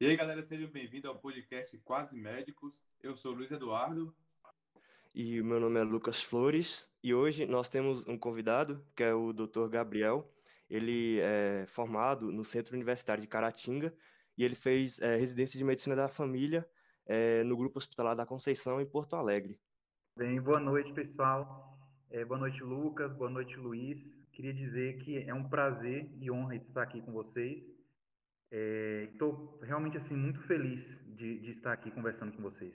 E aí, galera, sejam bem-vindos ao podcast Quase Médicos. Eu sou o Luiz Eduardo. E o meu nome é Lucas Flores. E hoje nós temos um convidado, que é o Dr. Gabriel. Ele é formado no Centro Universitário de Caratinga e ele fez é, residência de Medicina da Família é, no Grupo Hospitalar da Conceição, em Porto Alegre. Bem, boa noite, pessoal. É, boa noite, Lucas. Boa noite, Luiz. Queria dizer que é um prazer e honra estar aqui com vocês. Estou realmente assim muito feliz de, de, estar aqui conversando com vocês.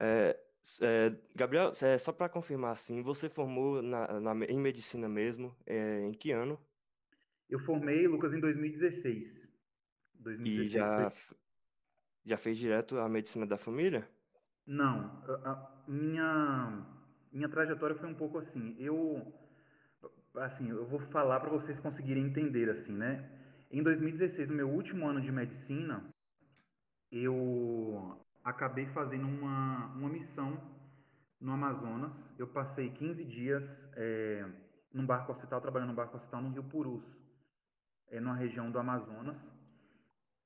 É, é, Gabriel, é, só para confirmar assim, você formou na, na, em medicina mesmo? É, em que ano? Eu formei, Lucas, em 2016. 2016 e já, já fez direto a medicina da família? Não, a, a minha minha trajetória foi um pouco assim. Eu assim, eu vou falar para vocês conseguirem entender assim, né? Em 2016, no meu último ano de medicina, eu acabei fazendo uma, uma missão no Amazonas. Eu passei 15 dias é, num barco hospital, trabalhando no barco hospital no Rio Purus, é, numa região do Amazonas,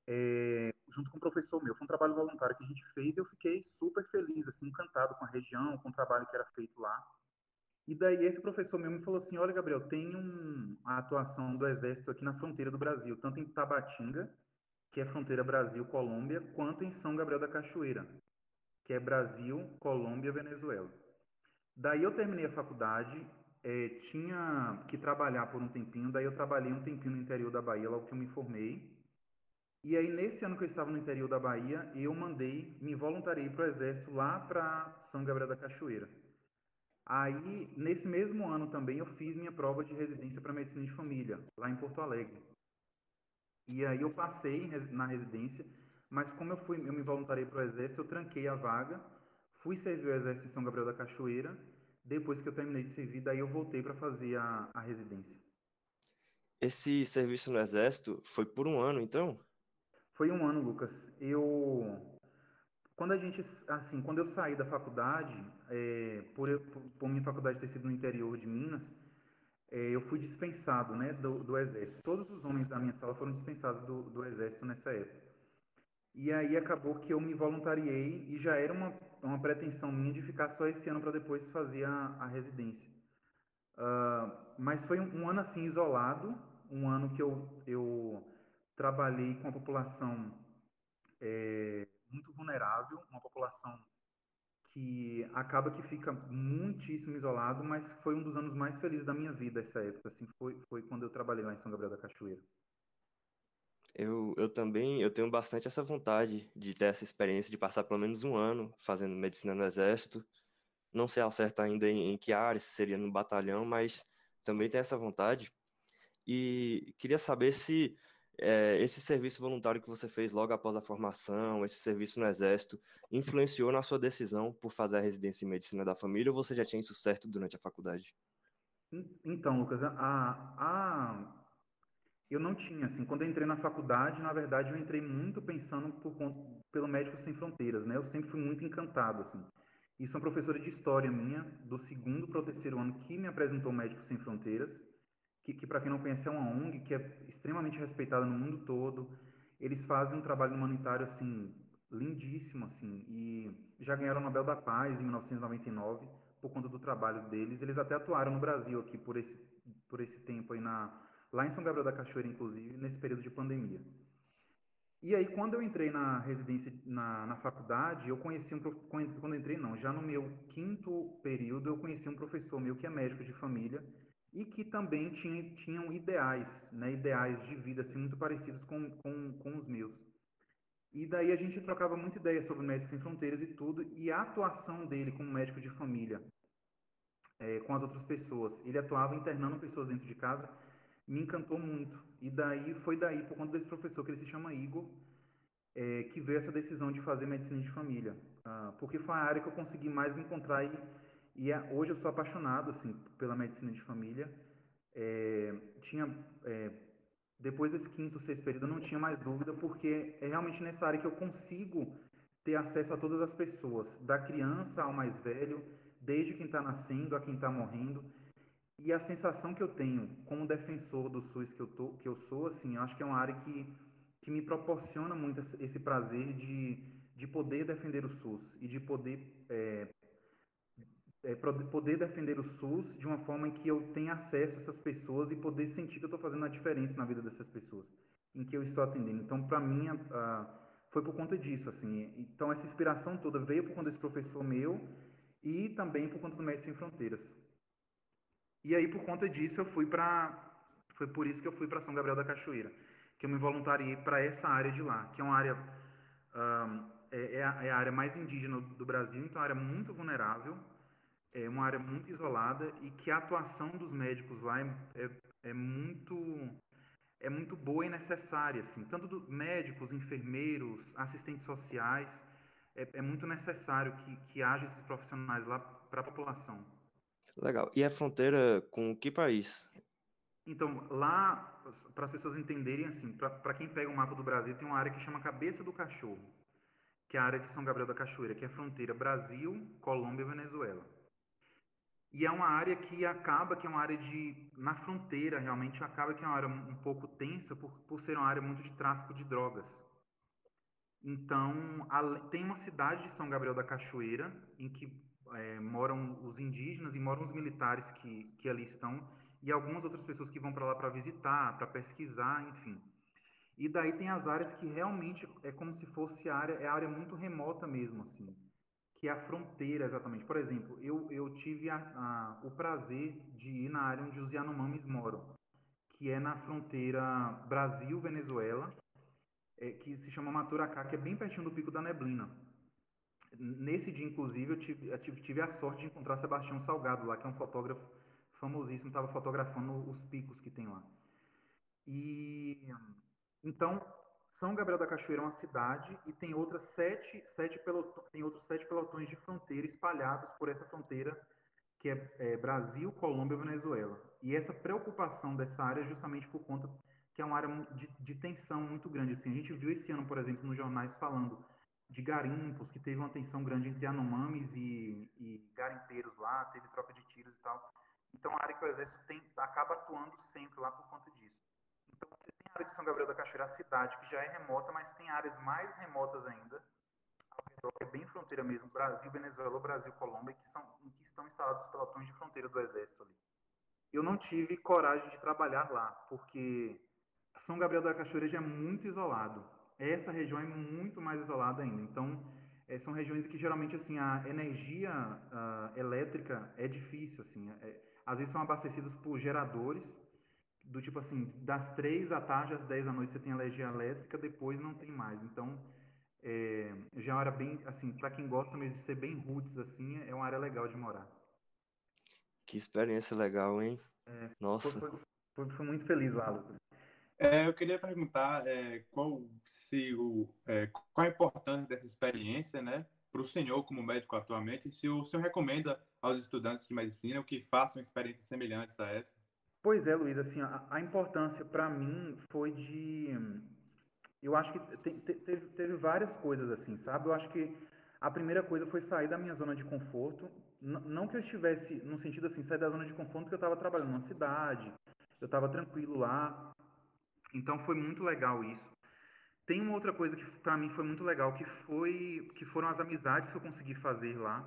é, junto com um professor meu. Foi um trabalho voluntário que a gente fez e eu fiquei super feliz, assim, encantado com a região, com o trabalho que era feito lá. E daí esse professor meu me falou assim, olha, Gabriel, tem um, a atuação do Exército aqui na fronteira do Brasil, tanto em Tabatinga, que é fronteira Brasil-Colômbia, quanto em São Gabriel da Cachoeira, que é Brasil, Colômbia, Venezuela. Daí eu terminei a faculdade, é, tinha que trabalhar por um tempinho, daí eu trabalhei um tempinho no interior da Bahia, logo que eu me formei. E aí, nesse ano que eu estava no interior da Bahia, eu mandei, me voluntariei para o Exército lá para São Gabriel da Cachoeira. Aí, nesse mesmo ano também, eu fiz minha prova de residência para medicina de família, lá em Porto Alegre. E aí eu passei na residência, mas como eu fui, eu me voluntariei para o exército, eu tranquei a vaga, fui servir o exército em São Gabriel da Cachoeira. Depois que eu terminei de servir, daí eu voltei para fazer a, a residência. Esse serviço no exército foi por um ano, então? Foi um ano, Lucas. Eu quando a gente, assim, quando eu saí da faculdade, é, por, por, minha faculdade ter sido no interior de Minas, é, eu fui dispensado, né, do, do, exército. Todos os homens da minha sala foram dispensados do, do exército nessa época. E aí acabou que eu me voluntariei e já era uma, uma pretensão minha de ficar só esse ano para depois fazer a, a residência. Uh, mas foi um, um, ano assim isolado, um ano que eu, eu trabalhei com a população é, muito vulnerável, uma população que acaba que fica muitíssimo isolado, mas foi um dos anos mais felizes da minha vida essa época, assim, foi, foi quando eu trabalhei lá em São Gabriel da Cachoeira. Eu, eu também, eu tenho bastante essa vontade de ter essa experiência, de passar pelo menos um ano fazendo medicina no Exército. Não sei ao certo ainda em, em que área, se seria no batalhão, mas também tenho essa vontade. E queria saber se é, esse serviço voluntário que você fez logo após a formação, esse serviço no Exército, influenciou na sua decisão por fazer a residência em Medicina da Família ou você já tinha isso certo durante a faculdade? Então, Lucas, a, a, eu não tinha, assim, quando eu entrei na faculdade, na verdade, eu entrei muito pensando por, pelo Médicos Sem Fronteiras, né? Eu sempre fui muito encantado, assim. Isso é uma professora de história minha, do segundo para o terceiro ano, que me apresentou Médicos Sem Fronteiras que, que para quem não conhece é uma ONG que é extremamente respeitada no mundo todo. Eles fazem um trabalho humanitário assim lindíssimo assim e já ganharam o Nobel da Paz em 1999 por conta do trabalho deles. Eles até atuaram no Brasil aqui por esse por esse tempo aí na lá em São Gabriel da Cachoeira inclusive nesse período de pandemia. E aí, quando eu entrei na residência, na, na faculdade, eu conheci um, quando entrei não, já no meu quinto período, eu conheci um professor meu que é médico de família, e que também tinha, tinham ideais, né, ideais de vida assim, muito parecidos com, com, com os meus. E daí a gente trocava muita ideia sobre Médicos Sem Fronteiras e tudo, e a atuação dele como médico de família é, com as outras pessoas. Ele atuava internando pessoas dentro de casa, me encantou muito. E daí foi daí, por conta desse professor, que ele se chama Igor, é, que veio essa decisão de fazer medicina de família. Ah, porque foi a área que eu consegui mais me encontrar e e é, hoje eu sou apaixonado assim pela medicina de família. É, tinha é, depois desse quinto, sexto período, eu não tinha mais dúvida, porque é realmente nessa área que eu consigo ter acesso a todas as pessoas, da criança ao mais velho, desde quem está nascendo a quem está morrendo. E a sensação que eu tenho como defensor do SUS que eu, tô, que eu sou, assim, eu acho que é uma área que que me proporciona muito esse prazer de, de poder defender o SUS e de poder é, é, poder defender o SUS de uma forma em que eu tenha acesso a essas pessoas e poder sentir que eu estou fazendo a diferença na vida dessas pessoas, em que eu estou atendendo. Então, para mim, a, foi por conta disso, assim. Então, essa inspiração toda veio por conta desse professor meu e também por conta do Médicos Sem Fronteiras. E aí, por conta disso, eu fui para... Foi por isso que eu fui para São Gabriel da Cachoeira, que eu me voluntariei para essa área de lá, que é uma área... Um, é, é, a, é, a, área mais indígena do Brasil, então é uma área muito vulnerável, é uma área muito isolada e que a atuação dos médicos lá é, é, é muito é muito boa e necessária, assim, tanto do, médicos, enfermeiros, assistentes sociais, é, é muito necessário que, que haja esses profissionais lá para a população. Legal. E a fronteira com que país? Então, lá, para as pessoas entenderem, assim, para quem pega o mapa do Brasil, tem uma área que chama Cabeça do Cachorro, que é a área de São Gabriel da Cachoeira, que é a fronteira Brasil, Colômbia e Venezuela. E é uma área que acaba, que é uma área de, na fronteira realmente, acaba que é uma área um pouco tensa por, por ser uma área muito de tráfico de drogas. Então, a, tem uma cidade de São Gabriel da Cachoeira, em que é, moram os indígenas e moram os militares que, que ali estão, e algumas outras pessoas que vão para lá para visitar, para pesquisar, enfim. E daí tem as áreas que realmente é como se fosse área, é área muito remota mesmo, assim que é a fronteira exatamente. Por exemplo, eu, eu tive a, a, o prazer de ir na área onde os Yanomamis moram, que é na fronteira Brasil-Venezuela, é, que se chama Maturacá, que é bem pertinho do Pico da Neblina. Nesse dia, inclusive, eu tive, eu tive, tive a sorte de encontrar Sebastião Salgado lá, que é um fotógrafo famosíssimo, estava fotografando os picos que tem lá. E então são Gabriel da Cachoeira é uma cidade e tem outras sete, sete pelotões, tem outros sete pelotões de fronteira espalhados por essa fronteira que é, é, Brasil, Colômbia e Venezuela. E essa preocupação dessa área é justamente por conta que é uma área de, de tensão muito grande. Assim, a gente viu esse ano, por exemplo, nos jornais falando de garimpos, que teve uma tensão grande entre Anomames e, e garimpeiros lá, teve troca de tiros e tal. Então, a área que o Exército tem, acaba atuando sempre lá por conta disso. Então, você tem a área de São Gabriel da Cachoeira, a cidade, que já é remota, mas tem áreas mais remotas ainda, ao redor, que é bem fronteira mesmo, Brasil, Venezuela, Brasil, Colômbia, que, são, em que estão instalados os pelotões de fronteira do Exército ali. Eu não tive coragem de trabalhar lá, porque São Gabriel da Cachoeira já é muito isolado. Essa região é muito mais isolada ainda. Então, é, são regiões que geralmente assim a energia uh, elétrica é difícil, assim. É, às vezes são abastecidas por geradores do tipo assim, das três da tarde às dez da noite você tem energia elétrica, depois não tem mais. Então, é, já é uma área bem, assim, para quem gosta mesmo de ser bem roots, assim, é uma área legal de morar. Que experiência legal, hein? É, Nossa. Foi, foi, foi, muito feliz lá, Lucas. É, eu queria perguntar é, qual, se o, é, qual a importância dessa experiência, né, para o senhor como médico atualmente, e se o senhor recomenda aos estudantes de medicina que façam experiências semelhantes a essa. Pois é, Luiz, assim, a, a importância para mim foi de. Eu acho que te, te, teve, teve várias coisas, assim, sabe? Eu acho que a primeira coisa foi sair da minha zona de conforto. N não que eu estivesse, no sentido assim, sair da zona de conforto, porque eu estava trabalhando numa cidade, eu estava tranquilo lá. Então foi muito legal isso. Tem uma outra coisa que para mim foi muito legal, que foi que foram as amizades que eu consegui fazer lá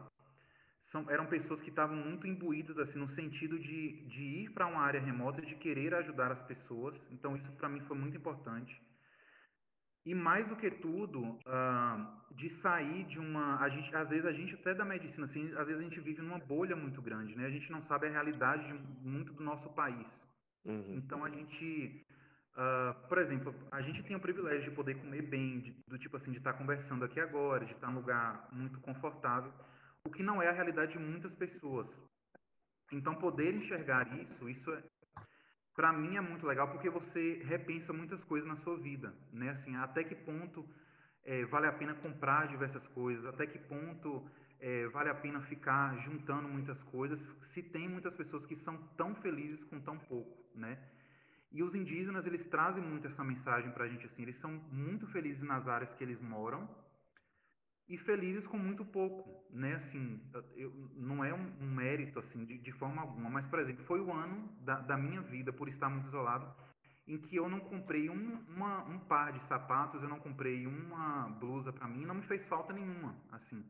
são, eram pessoas que estavam muito imbuídas assim no sentido de, de ir para uma área remota, de querer ajudar as pessoas. Então isso para mim foi muito importante. E mais do que tudo, uh, de sair de uma, a gente, às vezes a gente até da medicina, assim, às vezes a gente vive numa bolha muito grande, né? A gente não sabe a realidade de muito do nosso país. Uhum. Então a gente, uh, por exemplo, a gente tem o privilégio de poder comer bem, de, do tipo assim, de estar conversando aqui agora, de estar num lugar muito confortável o que não é a realidade de muitas pessoas. Então, poder enxergar isso, isso é, para mim é muito legal porque você repensa muitas coisas na sua vida, né? Assim, até que ponto é, vale a pena comprar diversas coisas, até que ponto é, vale a pena ficar juntando muitas coisas, se tem muitas pessoas que são tão felizes com tão pouco, né? E os indígenas, eles trazem muito essa mensagem para a gente, assim, eles são muito felizes nas áreas que eles moram, e felizes com muito pouco, né? Assim, eu, não é um, um mérito assim de, de, forma alguma, mas por exemplo, foi o ano da, da, minha vida por estar muito isolado em que eu não comprei um, uma, um par de sapatos, eu não comprei uma blusa para mim, não me fez falta nenhuma, assim.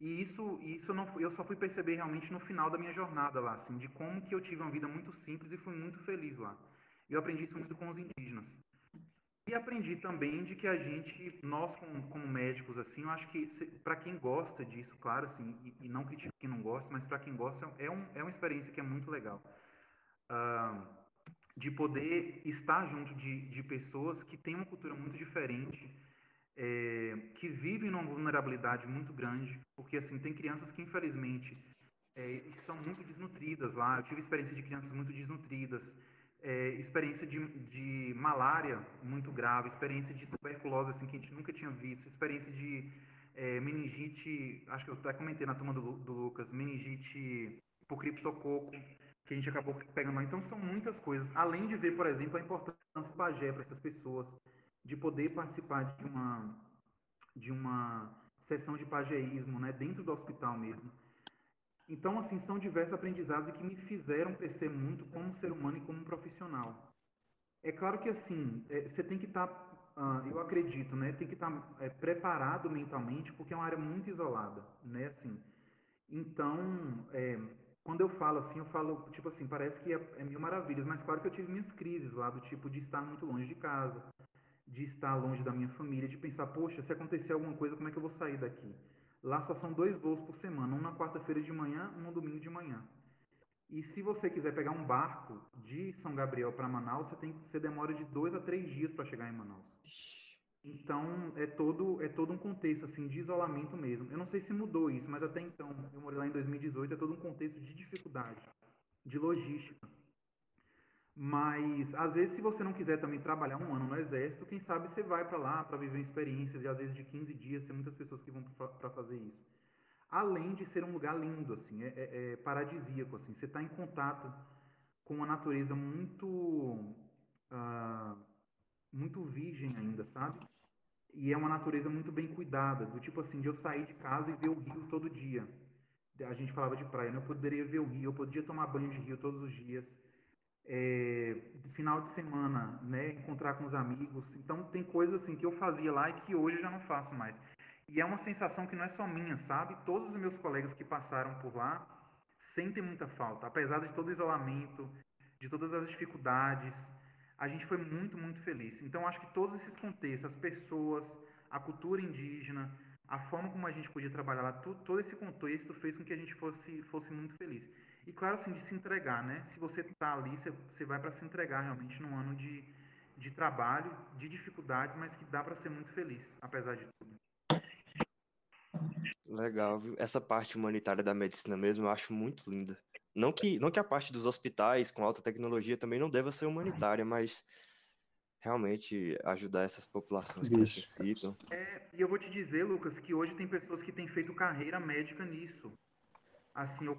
E isso, isso não, eu só fui perceber realmente no final da minha jornada lá, assim, de como que eu tive uma vida muito simples e fui muito feliz lá. Eu aprendi isso muito com os indígenas. E aprendi também de que a gente, nós como, como médicos, assim, eu acho que para quem gosta disso, claro, assim, e, e não critico quem não gosta, mas para quem gosta, é, um, é uma experiência que é muito legal. Uh, de poder estar junto de, de pessoas que têm uma cultura muito diferente, é, que vivem numa vulnerabilidade muito grande, porque assim tem crianças que infelizmente é, são muito desnutridas lá. Eu tive experiência de crianças muito desnutridas, é, experiência de, de malária muito grave, experiência de tuberculose assim que a gente nunca tinha visto, experiência de é, meningite, acho que eu até comentei na turma do, do Lucas, meningite por criptococo, que a gente acabou pegando lá. Então são muitas coisas, além de ver, por exemplo, a importância do pajé para essas pessoas, de poder participar de uma de uma sessão de pajeísmo, né, dentro do hospital mesmo. Então, assim, são diversos aprendizados que me fizeram crescer muito como ser humano e como profissional. É claro que, assim, é, você tem que estar, tá, uh, eu acredito, né, tem que estar tá, é, preparado mentalmente, porque é uma área muito isolada, né, assim. Então, é, quando eu falo assim, eu falo, tipo assim, parece que é, é mil maravilhas, mas claro que eu tive minhas crises lá, do tipo de estar muito longe de casa, de estar longe da minha família, de pensar, poxa, se acontecer alguma coisa, como é que eu vou sair daqui? Lá só são dois voos por semana, um na quarta-feira de manhã, um no domingo de manhã. E se você quiser pegar um barco de São Gabriel para Manaus, você tem você demora de dois a três dias para chegar em Manaus. Então é todo é todo um contexto assim de isolamento mesmo. Eu não sei se mudou isso, mas até então eu morei lá em 2018 é todo um contexto de dificuldade, de logística. Mas, às vezes, se você não quiser também trabalhar um ano no exército, quem sabe você vai para lá para viver experiências, e às vezes de 15 dias, tem muitas pessoas que vão para fazer isso. Além de ser um lugar lindo, assim, é, é, é paradisíaco, assim, você está em contato com uma natureza muito, uh, muito virgem ainda, sabe? E é uma natureza muito bem cuidada, do tipo assim, de eu sair de casa e ver o rio todo dia. A gente falava de praia, né? Eu poderia ver o rio, eu podia tomar banho de rio todos os dias é, final de semana, né, encontrar com os amigos. Então tem coisas assim que eu fazia lá e que hoje já não faço mais. E é uma sensação que não é só minha, sabe? Todos os meus colegas que passaram por lá sentem muita falta, apesar de todo o isolamento, de todas as dificuldades. A gente foi muito, muito feliz. Então acho que todos esses contextos, as pessoas, a cultura indígena, a forma como a gente podia trabalhar lá, tudo, todo esse contexto fez com que a gente fosse, fosse muito feliz. E claro, assim, de se entregar, né? Se você está ali, você, você vai para se entregar realmente num ano de, de trabalho, de dificuldades, mas que dá para ser muito feliz, apesar de tudo. Legal, viu? Essa parte humanitária da medicina mesmo eu acho muito linda. Não que, não que a parte dos hospitais com alta tecnologia também não deva ser humanitária, mas realmente ajudar essas populações que necessitam. É, e eu vou te dizer, Lucas, que hoje tem pessoas que têm feito carreira médica nisso. Assim, eu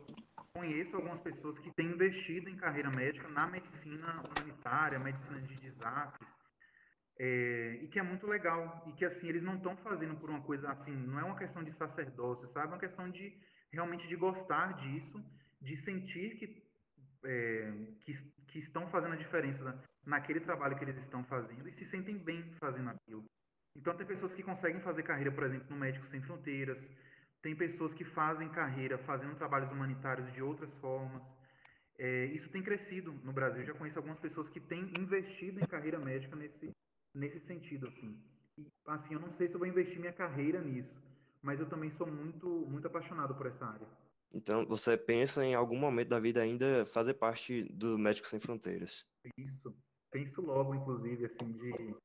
conheço algumas pessoas que têm investido em carreira médica na medicina humanitária, medicina de desastres, é, e que é muito legal, e que assim, eles não estão fazendo por uma coisa assim, não é uma questão de sacerdócio, sabe? É uma questão de realmente de gostar disso, de sentir que, é, que, que estão fazendo a diferença naquele trabalho que eles estão fazendo e se sentem bem fazendo aquilo. Então, tem pessoas que conseguem fazer carreira, por exemplo, no Médicos Sem Fronteiras, tem pessoas que fazem carreira fazendo trabalhos humanitários de outras formas. É, isso tem crescido no Brasil. Eu já conheço algumas pessoas que têm investido em carreira médica nesse, nesse sentido, assim. E, assim, eu não sei se eu vou investir minha carreira nisso, mas eu também sou muito, muito apaixonado por essa área. Então, você pensa em algum momento da vida ainda fazer parte do Médicos Sem Fronteiras? Isso. Penso logo, inclusive, assim, de...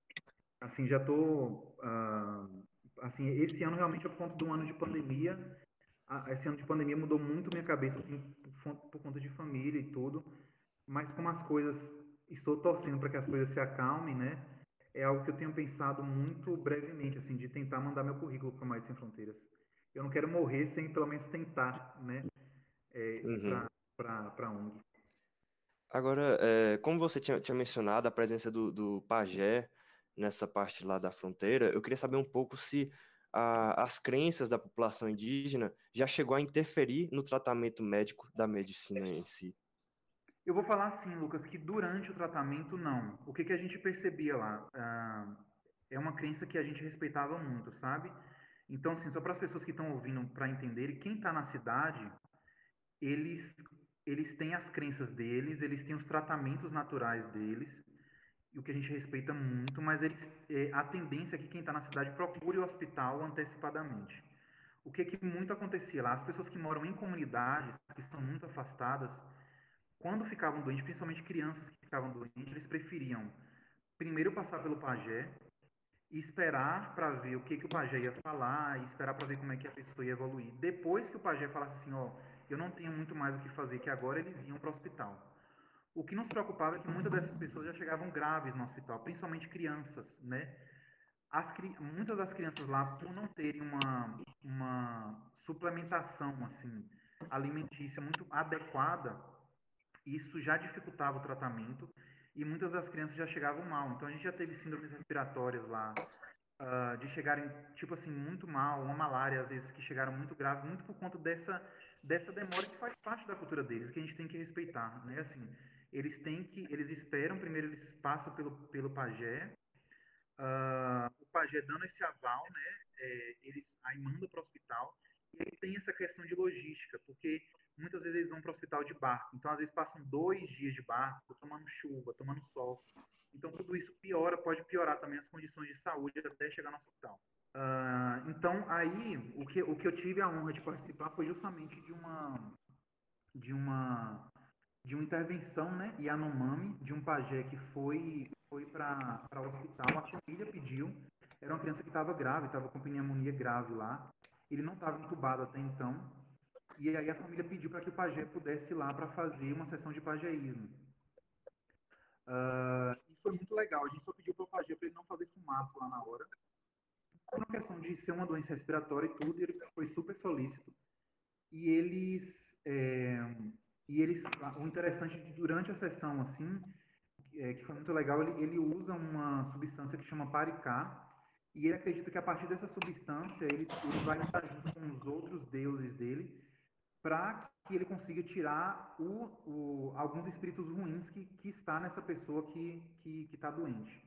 Assim, já estou... Uh, assim, esse ano realmente é por conta do ano de pandemia. Esse ano de pandemia mudou muito minha cabeça, assim, por, por conta de família e tudo. Mas como as coisas, estou torcendo para que as coisas se acalmem, né? É algo que eu tenho pensado muito brevemente, assim, de tentar mandar meu currículo para Mais Sem Fronteiras. Eu não quero morrer sem pelo menos tentar, né? É, uhum. Para a ONG. Agora, é, como você tinha, tinha mencionado, a presença do, do pajé nessa parte lá da fronteira, eu queria saber um pouco se a, as crenças da população indígena já chegou a interferir no tratamento médico da medicina em si. Eu vou falar assim, Lucas, que durante o tratamento, não. O que, que a gente percebia lá? Ah, é uma crença que a gente respeitava muito, sabe? Então, assim, só para as pessoas que estão ouvindo para entenderem, quem está na cidade, eles, eles têm as crenças deles, eles têm os tratamentos naturais deles, o que a gente respeita muito, mas eles, é, a tendência é que quem está na cidade procure o hospital antecipadamente. O que, que muito acontecia lá? As pessoas que moram em comunidades, que são muito afastadas, quando ficavam doentes, principalmente crianças que ficavam doentes, eles preferiam primeiro passar pelo pajé, e esperar para ver o que, que o pajé ia falar, e esperar para ver como é que a pessoa ia evoluir. Depois que o pajé falasse assim, ó, eu não tenho muito mais o que fazer, que agora eles iam para o hospital. O que nos preocupava é que muitas dessas pessoas já chegavam graves no hospital, principalmente crianças, né? As, muitas das crianças lá, por não terem uma, uma suplementação, assim, alimentícia muito adequada, isso já dificultava o tratamento e muitas das crianças já chegavam mal. Então a gente já teve síndromes respiratórias lá, uh, de chegarem, tipo assim, muito mal, uma malária às vezes que chegaram muito grave, muito por conta dessa, dessa demora que faz parte da cultura deles, que a gente tem que respeitar, né? Assim, eles têm que, eles esperam, primeiro eles passam pelo, pelo pajé, uh, o pajé dando esse aval, né? É, eles aí mandam para o hospital, e aí tem essa questão de logística, porque muitas vezes eles vão para o hospital de barco. Então, às vezes, passam dois dias de barco, tomando chuva, tomando sol. Então, tudo isso piora, pode piorar também as condições de saúde até chegar no hospital. Uh, então, aí, o que, o que eu tive a honra de participar foi justamente de uma, de uma, de uma intervenção, né, Yanomami, de um pajé que foi, foi para o hospital. A família pediu, era uma criança que estava grave, estava com pneumonia grave lá. Ele não estava entubado até então, e aí a família pediu para que o pajé pudesse ir lá para fazer uma sessão de pajeísmo. Uh, e foi muito legal. A gente só pediu para o pajé para ele não fazer fumaça lá na hora. Por uma questão de ser uma doença respiratória e tudo, ele foi super solícito. E eles, é, e eles, o interessante é que durante a sessão assim, é, que foi muito legal, ele, ele usa uma substância que chama paricá, e ele acredita que a partir dessa substância ele, ele vai estar junto com os outros deuses dele para que ele consiga tirar o, o, alguns espíritos ruins que, que está nessa pessoa que está que, que tá doente.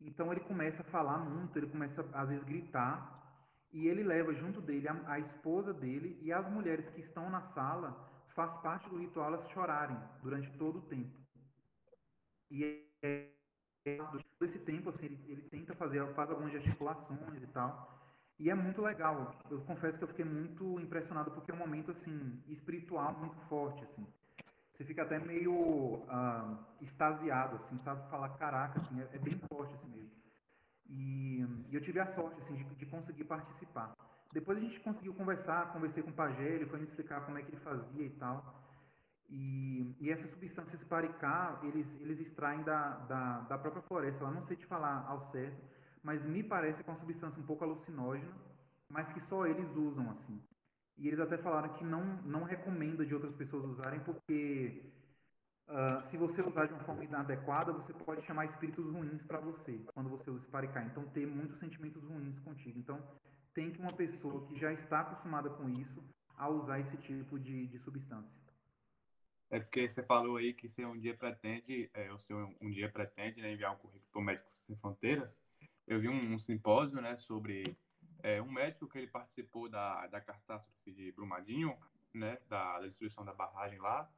Então ele começa a falar muito, ele começa às vezes gritar, e ele leva junto dele a, a esposa dele e as mulheres que estão na sala, faz parte do ritual elas chorarem durante todo o tempo. E é, durante esse tempo assim, ele, ele tenta fazer, faz algumas gesticulações e tal, e é muito legal. Eu confesso que eu fiquei muito impressionado porque é um momento assim espiritual muito forte assim. Você fica até meio uh, extasiado assim, sabe falar caraca assim, é, é bem forte assim mesmo. E, e, eu tive a sorte assim de, de, conseguir participar. Depois a gente conseguiu conversar, conversei com o Pajé, ele foi me explicar como é que ele fazia e tal. E, e essas substâncias paricá, eles, eles extraem da, da, da própria floresta. Eu não sei te falar ao certo, mas me parece que é uma substância um pouco alucinógena, mas que só eles usam assim. E eles até falaram que não, não recomenda de outras pessoas usarem, porque uh, se você usar de uma forma inadequada, você pode chamar espíritos ruins para você, quando você usa esse paricá. Então, ter muitos sentimentos ruins contigo. Então, tem que uma pessoa que já está acostumada com isso a usar esse tipo de, de substância. É porque você falou aí que você um dia pretende, é, o senhor um dia pretende né, enviar um currículo para o Médicos Sem Fronteiras eu vi um, um simpósio, né, sobre é, um médico que ele participou da, da catástrofe de Brumadinho, né, da, da destruição da barragem lá,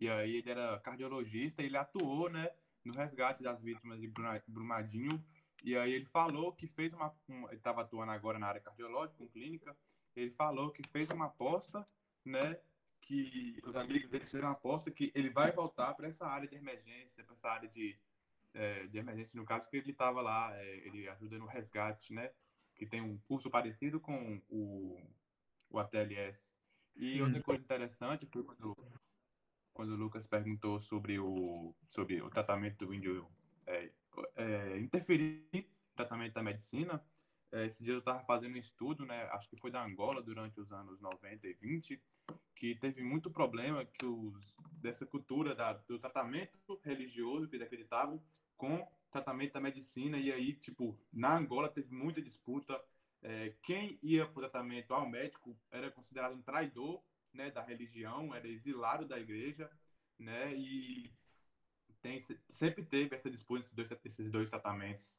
e aí ele era cardiologista, ele atuou, né, no resgate das vítimas de Brumadinho, e aí ele falou que fez uma, um, ele estava atuando agora na área cardiológica, em clínica, ele falou que fez uma aposta, né, que os amigos dele fizeram uma aposta que ele vai voltar para essa área de emergência, para essa área de é, de emergência, no caso, que ele estava lá, é, ele ajuda no resgate, né? Que tem um curso parecido com o, o ATLS. E outra coisa interessante foi quando, quando o Lucas perguntou sobre o, sobre o tratamento do índio é, é, interferir no tratamento da medicina. É, esse dia eu estava fazendo um estudo, né, acho que foi da Angola durante os anos 90 e 20, que teve muito problema que os, dessa cultura da, do tratamento religioso que eles acreditavam com tratamento da medicina. E aí, tipo, na Angola teve muita disputa. É, quem ia para o tratamento ao médico era considerado um traidor né, da religião, era exilado da igreja. né? E tem, sempre teve essa disputa entre dois, esses dois tratamentos.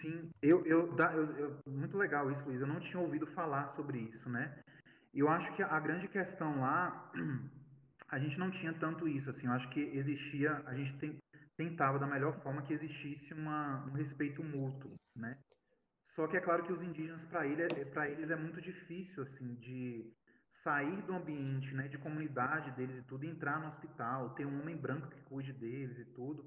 Sim, eu, eu, eu, eu, muito legal isso, Luiz. Eu não tinha ouvido falar sobre isso, né? Eu acho que a grande questão lá, a gente não tinha tanto isso, assim. Eu acho que existia, a gente tem, tentava da melhor forma que existisse uma, um respeito mútuo, né? Só que é claro que os indígenas, para ele, é, para eles é muito difícil, assim, de sair do ambiente, né, de comunidade deles e tudo, e entrar no hospital, ter um homem branco que cuide deles e tudo.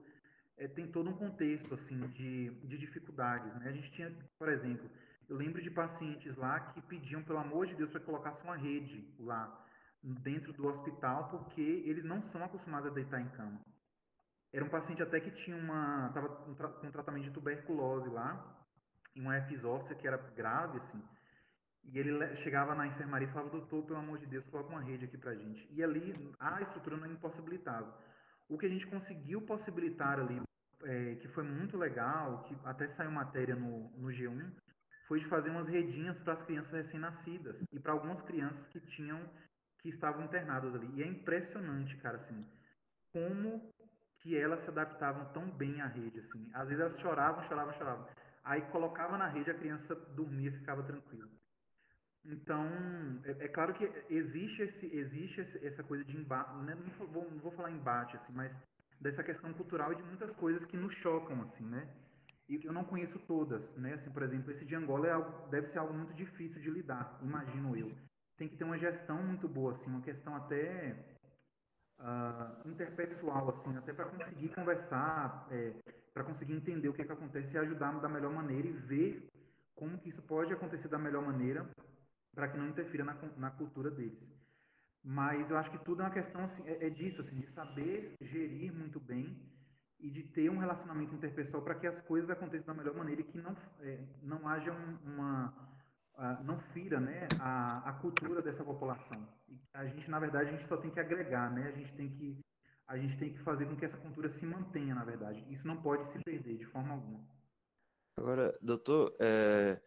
É, tem todo um contexto, assim, de, de dificuldades, né? A gente tinha, por exemplo, eu lembro de pacientes lá que pediam, pelo amor de Deus, para que colocasse uma rede lá dentro do hospital, porque eles não são acostumados a deitar em cama. Era um paciente até que tinha uma, estava com tratamento de tuberculose lá, em uma epizócia que era grave, assim. E ele chegava na enfermaria e falava, doutor, pelo amor de Deus, coloca uma rede aqui pra gente. E ali a estrutura não impossibilitava. O que a gente conseguiu possibilitar ali, é, que foi muito legal, que até saiu matéria no, no G1, foi de fazer umas redinhas para as crianças recém-nascidas e para algumas crianças que tinham que estavam internadas ali. E é impressionante, cara, assim, como que elas se adaptavam tão bem à rede, assim. Às vezes elas choravam, choravam, choravam. Aí colocava na rede, a criança dormia, ficava tranquila. Então, é, é, claro que existe, esse, existe essa coisa de embate, né? não, vou, não vou falar embate, assim, mas dessa questão cultural e de muitas coisas que nos chocam, assim, né? E eu não conheço todas, né? Assim, por exemplo, esse de Angola é algo, deve ser algo muito difícil de lidar, imagino eu. Tem que ter uma gestão muito boa, assim, uma questão até uh, interpessoal, assim, até para conseguir conversar, é, para conseguir entender o que, é que acontece e ajudar da melhor maneira e ver como que isso pode acontecer da melhor maneira para que não interfira na, na cultura deles. Mas eu acho que tudo é uma questão assim, é, é disso, assim, de saber gerir muito bem e de ter um relacionamento interpessoal para que as coisas aconteçam da melhor maneira e que não, é, não haja uma. Uh, não fira né, a, a cultura dessa população. E a gente, na verdade, a gente só tem que agregar, né? a, gente tem que, a gente tem que fazer com que essa cultura se mantenha, na verdade. Isso não pode se perder de forma alguma. Agora, doutor, é,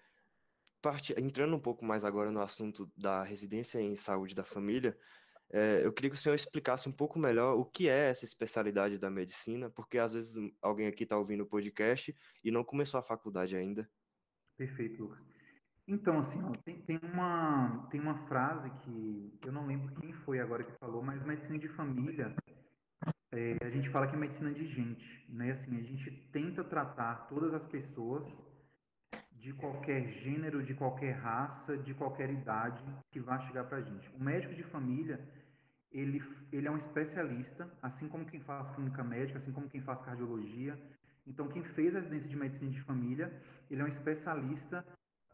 parte, entrando um pouco mais agora no assunto da residência em saúde da família, é, eu queria que o senhor explicasse um pouco melhor o que é essa especialidade da medicina, porque às vezes alguém aqui está ouvindo o podcast e não começou a faculdade ainda. Perfeito, Lucas. Então, assim, ó, tem, tem, uma, tem uma frase que eu não lembro quem foi agora que falou, mas medicina de família, é, a gente fala que é medicina de gente, né? Assim, a gente tenta tratar todas as pessoas de qualquer gênero, de qualquer raça, de qualquer idade que vá chegar para a gente. O médico de família, ele, ele é um especialista, assim como quem faz clínica médica, assim como quem faz cardiologia. Então, quem fez a residência de medicina de família, ele é um especialista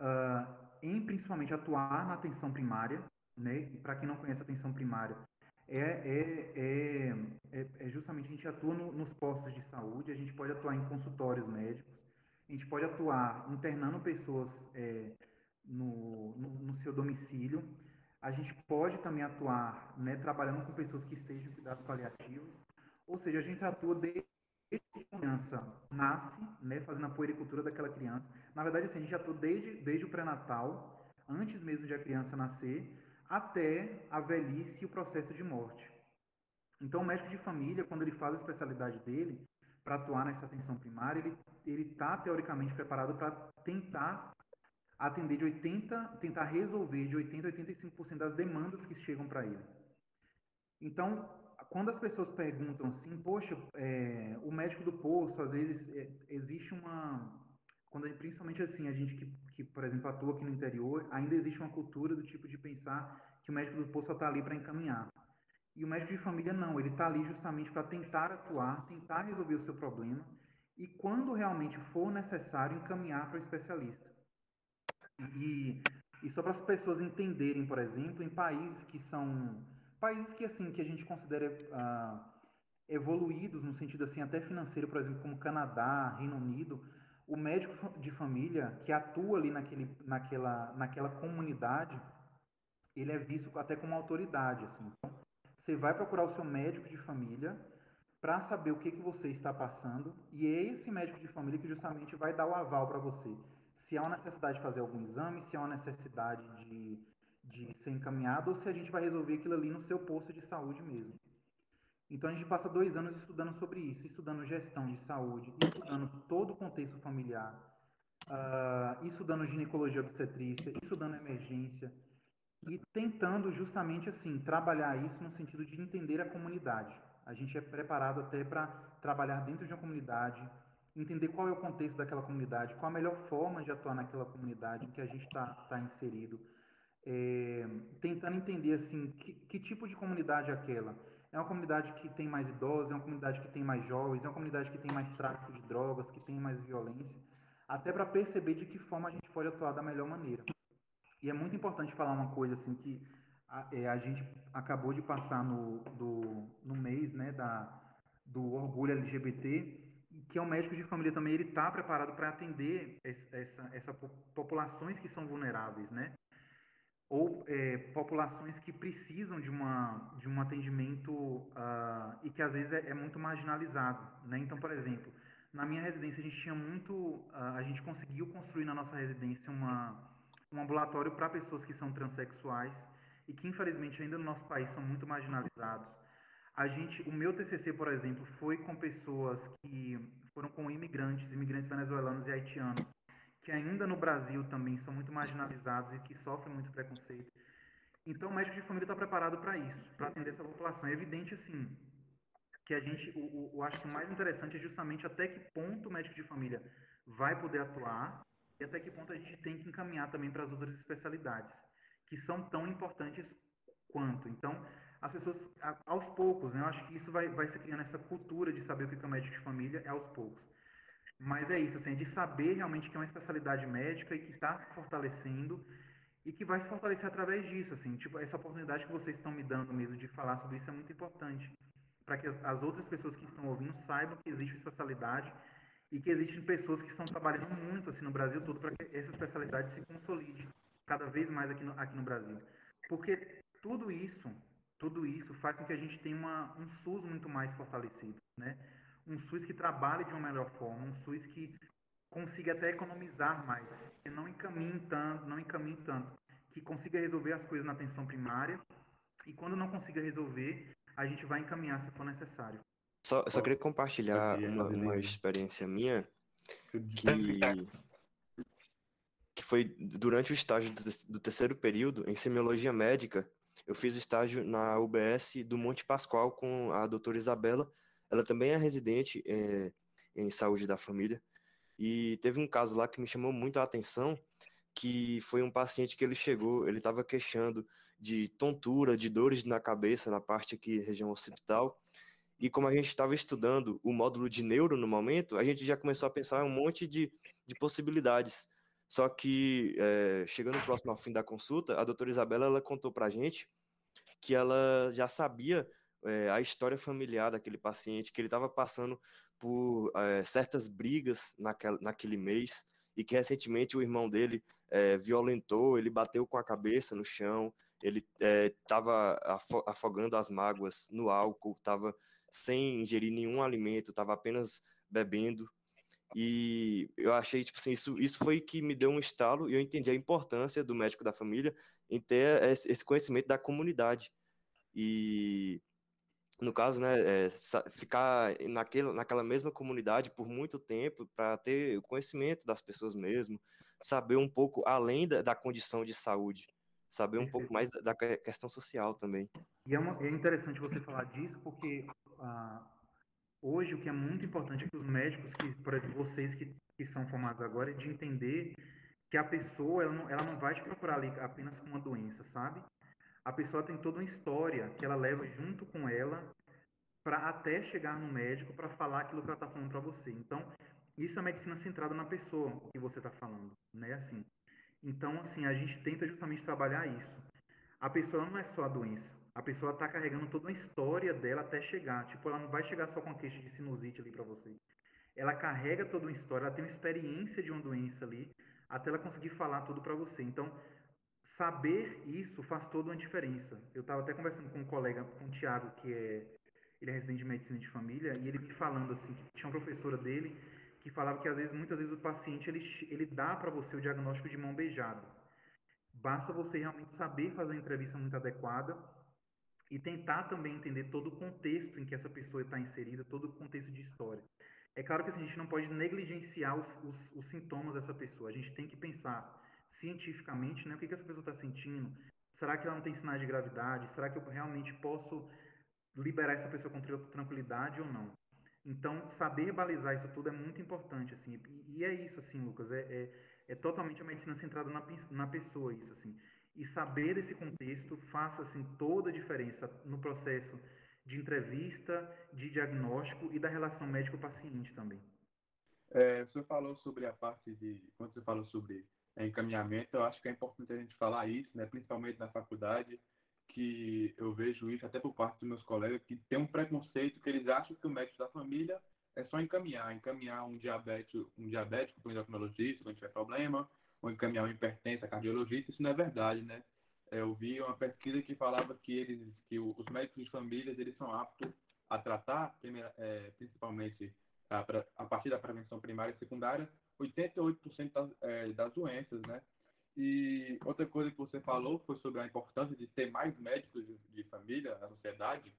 uh, em principalmente atuar na atenção primária, né? E para quem não conhece a atenção primária, é, é, é, é, é justamente a gente atua no, nos postos de saúde, a gente pode atuar em consultórios médicos, a gente pode atuar internando pessoas é, no, no, no seu domicílio, a gente pode também atuar né, trabalhando com pessoas que estejam em cuidados paliativos, ou seja, a gente atua desde que a criança nasce, né, fazendo a puericultura daquela criança. Na verdade, assim, a gente atua desde, desde o pré-natal, antes mesmo de a criança nascer, até a velhice e o processo de morte. Então, o médico de família, quando ele faz a especialidade dele, para atuar nessa atenção primária, ele está teoricamente preparado para tentar atender de 80, tentar resolver de 80 a 85% das demandas que chegam para ele. Então, quando as pessoas perguntam assim, poxa, é, o médico do posto, às vezes é, existe uma, quando principalmente assim a gente que, que, por exemplo, atua aqui no interior, ainda existe uma cultura do tipo de pensar que o médico do só está ali para encaminhar. E o médico de família não, ele está ali justamente para tentar atuar, tentar resolver o seu problema e, quando realmente for necessário, encaminhar para o especialista. E, e só para as pessoas entenderem, por exemplo, em países que são países que assim que a gente considera ah, evoluídos no sentido assim até financeiro, por exemplo, como Canadá, Reino Unido, o médico de família que atua ali naquele, naquela, naquela comunidade, ele é visto até como autoridade, assim. Então, você vai procurar o seu médico de família para saber o que, que você está passando e é esse médico de família que justamente vai dar o aval para você. Se há uma necessidade de fazer algum exame, se há uma necessidade de, de ser encaminhado ou se a gente vai resolver aquilo ali no seu posto de saúde mesmo. Então a gente passa dois anos estudando sobre isso, estudando gestão de saúde, estudando todo o contexto familiar, uh, estudando ginecologia obstetrícia, estudando emergência e tentando justamente assim trabalhar isso no sentido de entender a comunidade. A gente é preparado até para trabalhar dentro de uma comunidade, entender qual é o contexto daquela comunidade, qual a melhor forma de atuar naquela comunidade em que a gente está tá inserido, é, tentando entender assim que, que tipo de comunidade é aquela é uma comunidade que tem mais idosos, é uma comunidade que tem mais jovens, é uma comunidade que tem mais tráfico de drogas, que tem mais violência, até para perceber de que forma a gente pode atuar da melhor maneira. E é muito importante falar uma coisa assim que a, é, a gente acabou de passar no, do, no mês né, da, do orgulho LGBT, que é um médico de família também, ele está preparado para atender essa, essa, essa populações que são vulneráveis, né? ou é, populações que precisam de, uma, de um atendimento uh, e que às vezes é, é, muito marginalizado. Né? Então, por exemplo, na minha residência a gente tinha muito, uh, a gente conseguiu construir na nossa residência uma, um ambulatório para pessoas que são transexuais e que infelizmente ainda no nosso país são muito marginalizados. A gente, o meu TCC, por exemplo, foi com pessoas que foram com imigrantes, imigrantes venezuelanos e haitianos, que ainda no Brasil também são muito marginalizados e que sofrem muito preconceito. Então, o médico de família está preparado para isso, para atender essa população. É evidente, assim, que a gente, o, o, acho que o mais interessante é justamente até que ponto o médico de família vai poder atuar e até que ponto a gente tem que encaminhar também para as outras especialidades, que são tão importantes quanto. Então, as pessoas, aos poucos, né, eu acho que isso vai, vai se criando essa cultura de saber o que é o médico de família, é aos poucos. Mas é isso, assim, de saber realmente que é uma especialidade médica e que está se fortalecendo e que vai se fortalecer através disso, assim, tipo, essa oportunidade que vocês estão me dando mesmo de falar sobre isso é muito importante, para que as, as, outras pessoas que estão ouvindo saibam que existe especialidade e que existem pessoas que estão trabalhando muito, assim, no Brasil todo para que essa especialidade se consolide cada vez mais aqui no, aqui no Brasil. Porque tudo isso, tudo isso faz com que a gente tenha uma, um SUS muito mais fortalecido, né? um SUS que trabalhe de uma melhor forma, um SUS que consiga até economizar mais, que não encaminhe tanto, não encaminhe tanto, que consiga resolver as coisas na atenção primária e quando não consiga resolver, a gente vai encaminhar se for necessário. Só, só queria compartilhar uma, uma experiência minha que, que foi durante o estágio do, do terceiro período em semiologia médica. Eu fiz o estágio na UBS do Monte Pascoal com a doutora Isabela, ela também é residente é, em saúde da família. E teve um caso lá que me chamou muito a atenção, que foi um paciente que ele chegou, ele estava queixando de tontura, de dores na cabeça, na parte aqui, região occipital. E como a gente estava estudando o módulo de neuro no momento, a gente já começou a pensar um monte de, de possibilidades. Só que, é, chegando próximo ao fim da consulta, a doutora Isabela ela contou para a gente que ela já sabia é, a história familiar daquele paciente, que ele estava passando por é, certas brigas naquela, naquele mês e que recentemente o irmão dele é, violentou, ele bateu com a cabeça no chão, ele estava afogando as mágoas no álcool, estava sem ingerir nenhum alimento, estava apenas bebendo. E eu achei, tipo assim, isso, isso foi que me deu um estalo e eu entendi a importância do médico da família em ter esse conhecimento da comunidade. E no caso, né, é, ficar naquele, naquela mesma comunidade por muito tempo para ter o conhecimento das pessoas mesmo, saber um pouco além da, da condição de saúde, saber um pouco mais da, da questão social também. E é, uma, é, interessante você falar disso porque ah, hoje o que é muito importante que os médicos, que, por exemplo, vocês que, que são formados agora, é de entender que a pessoa ela não, ela não vai te procurar ali apenas com uma doença, sabe? a pessoa tem toda uma história que ela leva junto com ela para até chegar no médico para falar aquilo que ela está falando para você. Então, isso é medicina centrada na pessoa que você está falando, né? Assim. Então, assim, a gente tenta justamente trabalhar isso. A pessoa não é só a doença. A pessoa está carregando toda uma história dela até chegar. Tipo, ela não vai chegar só com a queixa de sinusite ali para você. Ela carrega toda uma história, ela tem uma experiência de uma doença ali, até ela conseguir falar tudo para você. Então, saber isso faz toda uma diferença. Eu estava até conversando com um colega, com o Tiago, que é ele é residente de medicina de família, e ele me falando assim, que tinha uma professora dele que falava que às vezes, muitas vezes o paciente ele, ele dá para você o diagnóstico de mão beijada. Basta você realmente saber fazer uma entrevista muito adequada e tentar também entender todo o contexto em que essa pessoa está inserida, todo o contexto de história. É claro que assim, a gente não pode negligenciar os, os, os, sintomas dessa pessoa. A gente tem que pensar cientificamente, né, o que, que essa pessoa está sentindo. Será que ela não tem sinais de gravidade? Será que eu realmente posso liberar essa pessoa com tranquilidade ou não? Então, saber balizar isso tudo é muito importante, assim. E, é isso, assim, Lucas. É, é, é totalmente a medicina centrada na, na pessoa, isso, assim. E saber desse contexto faça, assim, toda a diferença no processo de entrevista, de diagnóstico e da relação médico-paciente também. É, você falou sobre a parte de, quando você falou sobre encaminhamento, eu acho que é importante a gente falar isso, né, principalmente na faculdade, que eu vejo isso até por parte dos meus colegas, que tem um preconceito que eles acham que o médico da família é só encaminhar, encaminhar um diabético, um diabético para um endocrinologista quando tiver problema, ou encaminhar um hipertenso a cardiologista, isso não é verdade, né? Eu vi uma pesquisa que falava que eles, que os médicos de famílias, eles são aptos a tratar, é, principalmente a, a, partir da prevenção primária e secundária, 88% das, é, das doenças, né? E outra coisa que você falou foi sobre a importância de ter mais médicos de, de família na sociedade.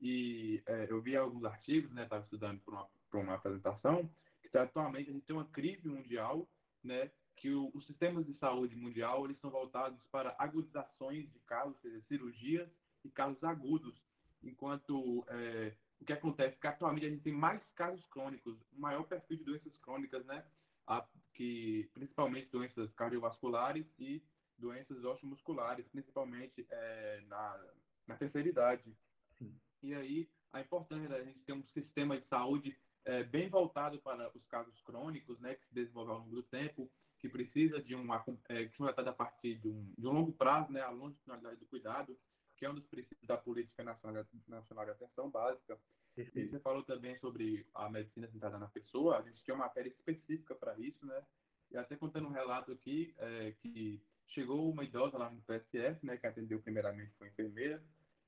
E é, eu vi alguns artigos, né? Estava estudando para uma, uma apresentação, que atualmente a gente tem uma crise mundial, né? Que o, os sistemas de saúde mundial eles são voltados para agudizações de casos, ou seja, cirurgias e casos agudos, enquanto é, o que acontece é que atualmente a gente tem mais casos crônicos, maior perfil de doenças crônicas, né? A, que principalmente doenças cardiovasculares e doenças osteomusculares, principalmente é, na, na terceira idade. Sim. E aí a importância da gente ter um sistema de saúde é, bem voltado para os casos crônicos, né, que se desenvolveu ao longo do tempo, que precisa de uma é, que tratado a partir de um, de um longo prazo, né, a longitudinalidade do cuidado, que é um dos princípios da política nacional, nacional de atenção básica. E você falou também sobre a medicina centrada na pessoa, a gente tem uma matéria específica para isso, né? E até contando um relato aqui, é, que chegou uma idosa lá no PSF, né, que atendeu primeiramente foi enfermeira,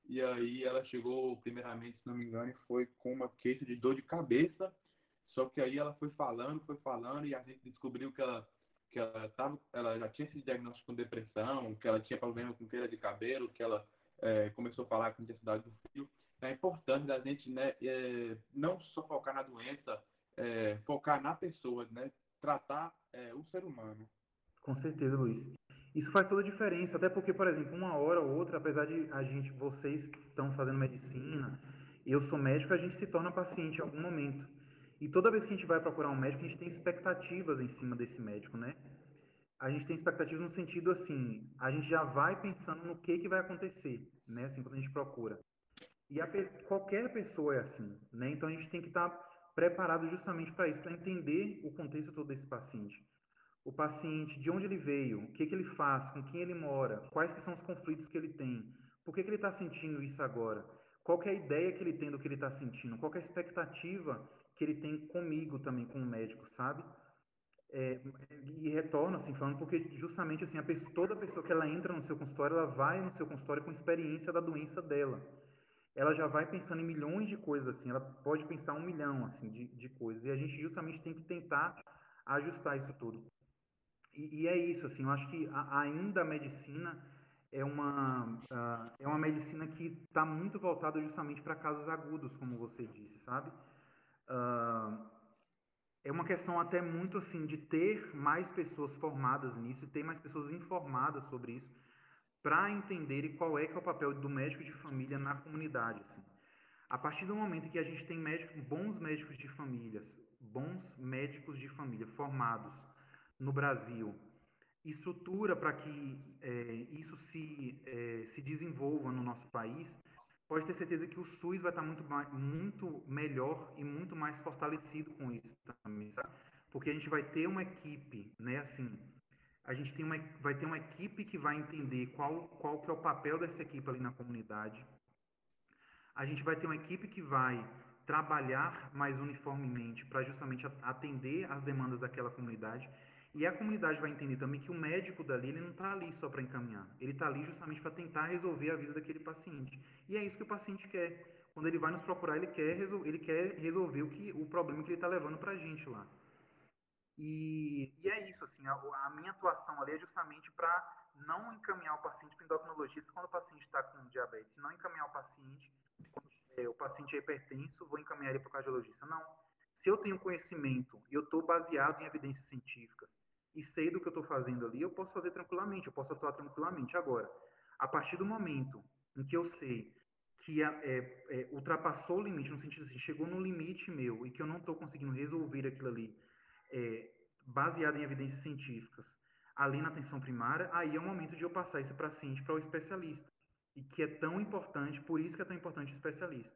e aí ela chegou primeiramente, se não me engano, foi com uma queixa de dor de cabeça, só que aí ela foi falando, foi falando, e a gente descobriu que ela que ela, tava, ela já tinha esse diagnóstico com depressão, que ela tinha problema com queira de cabelo, que ela é, começou a falar com intensidade do fio. É importante da gente né, é, não só focar na doença, é, focar na pessoa, né, tratar é, o ser humano. Com certeza, Luiz. Isso faz toda a diferença, até porque, por exemplo, uma hora ou outra, apesar de a gente, vocês estão fazendo medicina, eu sou médico, a gente se torna paciente em algum momento. E toda vez que a gente vai procurar um médico, a gente tem expectativas em cima desse médico, né? A gente tem expectativas no sentido assim, a gente já vai pensando no que que vai acontecer, né? Assim, quando a gente procura. E a, qualquer pessoa é assim, né? Então a gente tem que estar preparado justamente para isso, para entender o contexto todo desse paciente. O paciente, de onde ele veio, o que que ele faz, com quem ele mora, quais que são os conflitos que ele tem, por que que ele está sentindo isso agora, qual é a ideia que ele tem do que ele está sentindo, qual é a expectativa que ele tem comigo também, com o médico, sabe? É, e retorno, assim, falando, porque justamente, assim, a pessoa, toda pessoa que ela entra no seu consultório, ela vai no seu consultório com experiência da doença dela. Ela já vai pensando em milhões de coisas, assim, ela pode pensar um milhão, assim, de, de coisas. E a gente justamente tem que tentar ajustar isso tudo. E, e é isso, assim, eu acho que a, ainda a medicina é uma, é uma medicina que está muito voltada justamente para casos agudos, como você disse, sabe? É uma questão até muito assim de ter mais pessoas formadas nisso, ter mais pessoas informadas sobre isso, para entenderem qual é que é o papel do médico de família na comunidade. Assim. A partir do momento que a gente tem médicos, bons médicos de famílias, bons médicos de família formados no Brasil, estrutura para que é, isso se, é, se desenvolva no nosso país, pode ter certeza que o SUS vai estar muito, muito melhor e muito mais fortalecido com isso também, sabe? Porque a gente vai ter uma equipe, né, assim, a gente tem uma, vai ter uma equipe que vai entender qual, qual que é o papel dessa equipe ali na comunidade. A gente vai ter uma equipe que vai trabalhar mais uniformemente para justamente atender as demandas daquela comunidade. E a comunidade vai entender também que o médico dali ele não está ali só para encaminhar, ele está ali justamente para tentar resolver a vida daquele paciente. E é isso que o paciente quer. Quando ele vai nos procurar, ele quer, ele quer resolver o, que, o problema que ele está levando para a gente lá. E, e, é isso, assim, a, a, minha atuação ali é justamente para não encaminhar o paciente para endocrinologista quando o paciente está com diabetes, não encaminhar o paciente, quando é, o paciente é hipertenso, vou encaminhar ele para o cardiologista. Não. Se eu tenho conhecimento e eu estou baseado em evidências científicas e sei do que eu estou fazendo ali, eu posso fazer tranquilamente, eu posso atuar tranquilamente. Agora, a partir do momento em que eu sei que é, é, ultrapassou o limite, no sentido assim, chegou no limite meu e que eu não estou conseguindo resolver aquilo ali, é, baseado em evidências científicas, ali na atenção primária, aí é o momento de eu passar esse paciente para o especialista. E que é tão importante, por isso que é tão importante o especialista.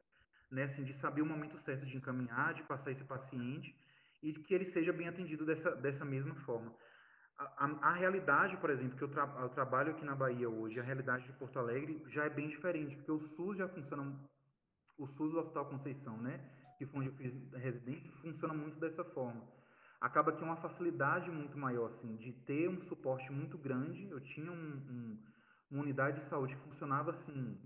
Né? Assim, de saber o momento certo de encaminhar, de passar esse paciente e que ele seja bem atendido dessa, dessa mesma forma. A, a, realidade, por exemplo, que eu, tra eu, trabalho aqui na Bahia hoje, a realidade de Porto Alegre já é bem diferente, porque o SUS já funciona, o SUS do Hospital Conceição, né, que foi onde eu fiz residência, funciona muito dessa forma acaba que é uma facilidade muito maior, assim, de ter um suporte muito grande. Eu tinha um, um, uma unidade de saúde que funcionava, assim,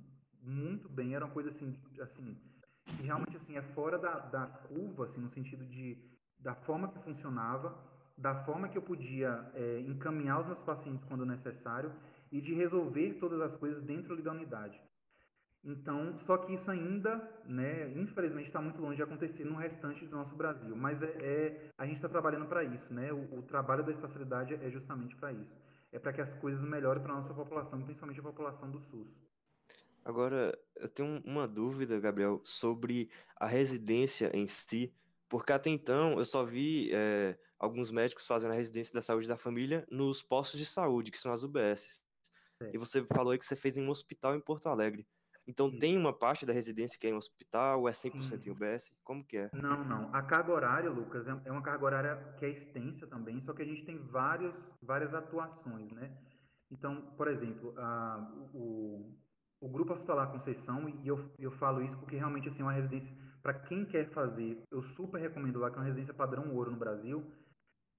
muito bem. Era uma coisa, assim, assim que realmente, assim, é fora da, da curva, assim, no sentido de, da forma que funcionava, da forma que eu podia é, encaminhar os meus pacientes quando necessário e de resolver todas as coisas dentro da unidade. Então, só que isso ainda, né, infelizmente, está muito longe de acontecer no restante do nosso Brasil. Mas é, é a gente está trabalhando para isso, né? O, o, trabalho da espacialidade é justamente para isso. É para que as coisas melhorem para a nossa população, principalmente a população do SUS. Agora, eu tenho uma dúvida, Gabriel, sobre a residência em si, porque até então eu só vi é, alguns médicos fazendo a residência da saúde da família nos postos de saúde, que são as UBSs. É. E você falou aí que você fez em um hospital em Porto Alegre. Então Sim. tem uma parte da residência que é em hospital, é 100% Sim. em UBS? Como que é? Não, não. A carga horária, Lucas, é, é uma carga horária que é extensa também, só que a gente tem vários, várias atuações, né? Então, por exemplo, a, o, o Grupo Hospitalar Conceição, e eu, eu falo isso porque realmente assim, é uma residência, para quem quer fazer, eu super recomendo lá, que é uma residência padrão ouro no Brasil,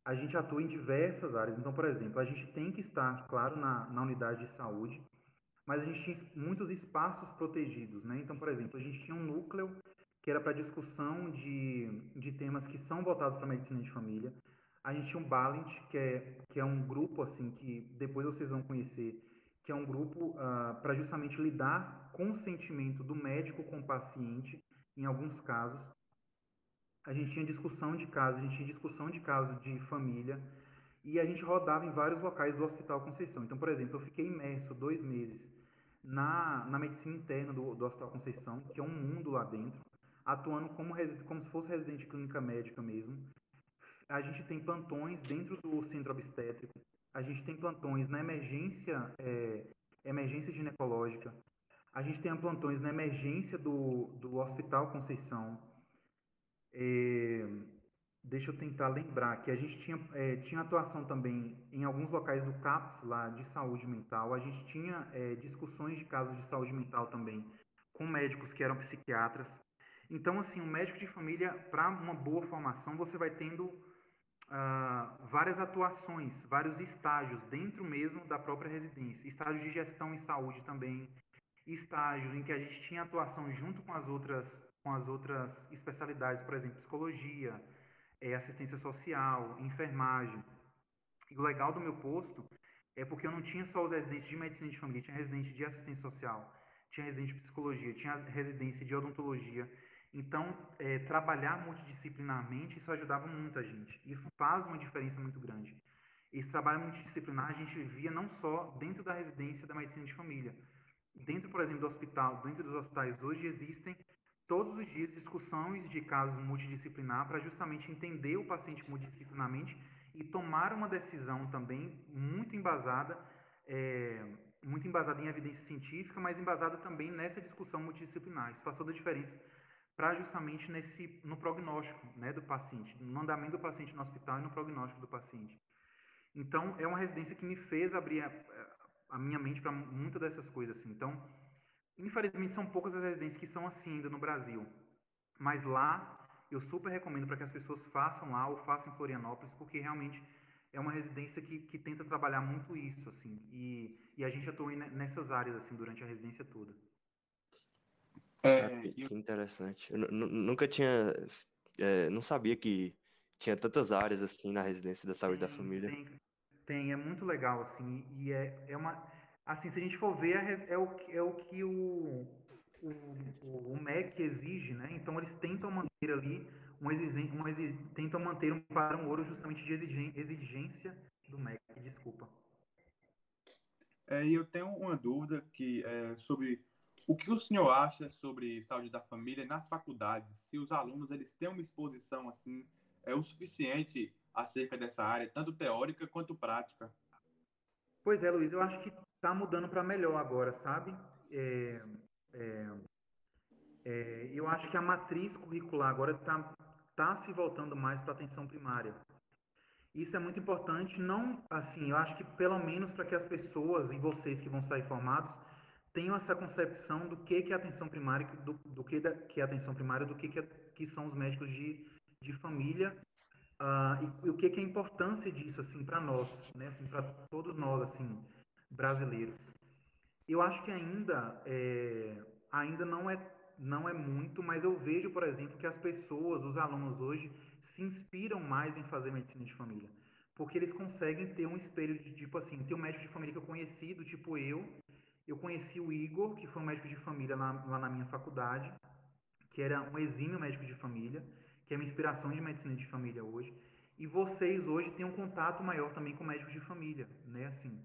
a gente atua em diversas áreas. Então, por exemplo, a gente tem que estar, claro, na, na unidade de saúde, mas a gente tinha muitos espaços protegidos, né? Então, por exemplo, a gente tinha um núcleo que era para discussão de, de temas que são voltados para a medicina de família. A gente tinha um Balint, que é, que é um grupo, assim, que depois vocês vão conhecer, que é um grupo uh, ah, para justamente lidar com o sentimento do médico com o paciente, em alguns casos. A gente tinha discussão de casos, a gente tinha discussão de casos de família, e a gente rodava em vários locais do Hospital Conceição. Então, por exemplo, eu fiquei imerso dois meses na, na medicina interna do, do Hospital Conceição, que é um mundo lá dentro, atuando como, como se fosse residente de clínica médica mesmo. A gente tem plantões dentro do centro obstétrico, a gente tem plantões na emergência, é, emergência ginecológica, a gente tem plantões na emergência do, do Hospital Conceição. É, deixa eu tentar lembrar que a gente tinha, é, tinha atuação também em alguns locais do CAPS lá de saúde mental. A gente tinha é, discussões de casos de saúde mental também com médicos que eram psiquiatras. Então, assim, um médico de família, para uma boa formação, você vai tendo uh, várias atuações, vários estágios dentro mesmo da própria residência. Estágios de gestão em saúde também, estágios em que a gente tinha atuação junto com as outras, com as outras especialidades, por exemplo, psicologia, é, assistência social, enfermagem. E o legal do meu posto é porque eu não tinha só os residentes de medicina de família, tinha residente de assistência social, tinha residente de psicologia, tinha residência de odontologia. Então, é, trabalhar multidisciplinarmente, isso ajudava muito a gente. Isso faz uma diferença muito grande. Esse trabalho multidisciplinar a gente via não só dentro da residência da medicina de família. Dentro, por exemplo, do hospital, dentro dos hospitais hoje existem todos os dias discussões de casos multidisciplinar para justamente entender o paciente multidisciplinarmente e tomar uma decisão também muito embasada, é, muito embasada em evidência científica, mas embasada também nessa discussão multidisciplinar. Isso faz toda a diferença para justamente nesse no prognóstico, né, do paciente, no andamento do paciente no hospital e no prognóstico do paciente. Então, é uma residência que me fez abrir a, minha mente para muitas dessas coisas. Assim. Então, Infelizmente, são poucas as residências que são assim ainda no Brasil. Mas lá, eu super recomendo para que as pessoas façam lá ou façam em Florianópolis, porque realmente é uma residência que, que tenta trabalhar muito isso, assim. E, e a gente atua nessas áreas, assim, durante a residência toda. É, que interessante. Eu nunca tinha... É, não sabia que tinha tantas áreas, assim, na residência da saúde tem, da família. Tem, Tem, é muito legal, assim, e é, é uma... Assim, se a gente for ver, é, o, é o que o, o, o MEC exige, né? Então, eles tentam manter ali, um exigência, um exig, tentam manter um padrão ouro justamente de exigência do MEC, desculpa. É, e eu tenho uma dúvida que é sobre o que o senhor acha sobre saúde da família nas faculdades? Se os alunos eles têm uma exposição assim é o suficiente acerca dessa área, tanto teórica quanto prática? Pois é, Luiz, eu acho que está mudando para melhor agora, sabe? É, é, é, eu acho que a matriz curricular agora está tá se voltando mais para a atenção primária. Isso é muito importante, não assim, eu acho que pelo menos para que as pessoas e vocês que vão sair formados tenham essa concepção do que, que é atenção primária, do, do que, da, que é atenção primária, do que, que, é, que são os médicos de, de família uh, e, e, o que, que é a importância disso assim para nós, né, assim, para todos nós assim brasileiros. Eu acho que ainda é, ainda não é não é muito, mas eu vejo, por exemplo, que as pessoas, os alunos hoje se inspiram mais em fazer medicina de família. Porque eles conseguem ter um espelho de tipo assim, ter um médico de família que eu conheci, do tipo eu. Eu conheci o Igor, que foi um médico de família lá, lá na minha faculdade, que era um exímio médico de família, que é uma inspiração de medicina de família hoje. E vocês hoje têm um contato maior também com médicos de família, né? Assim,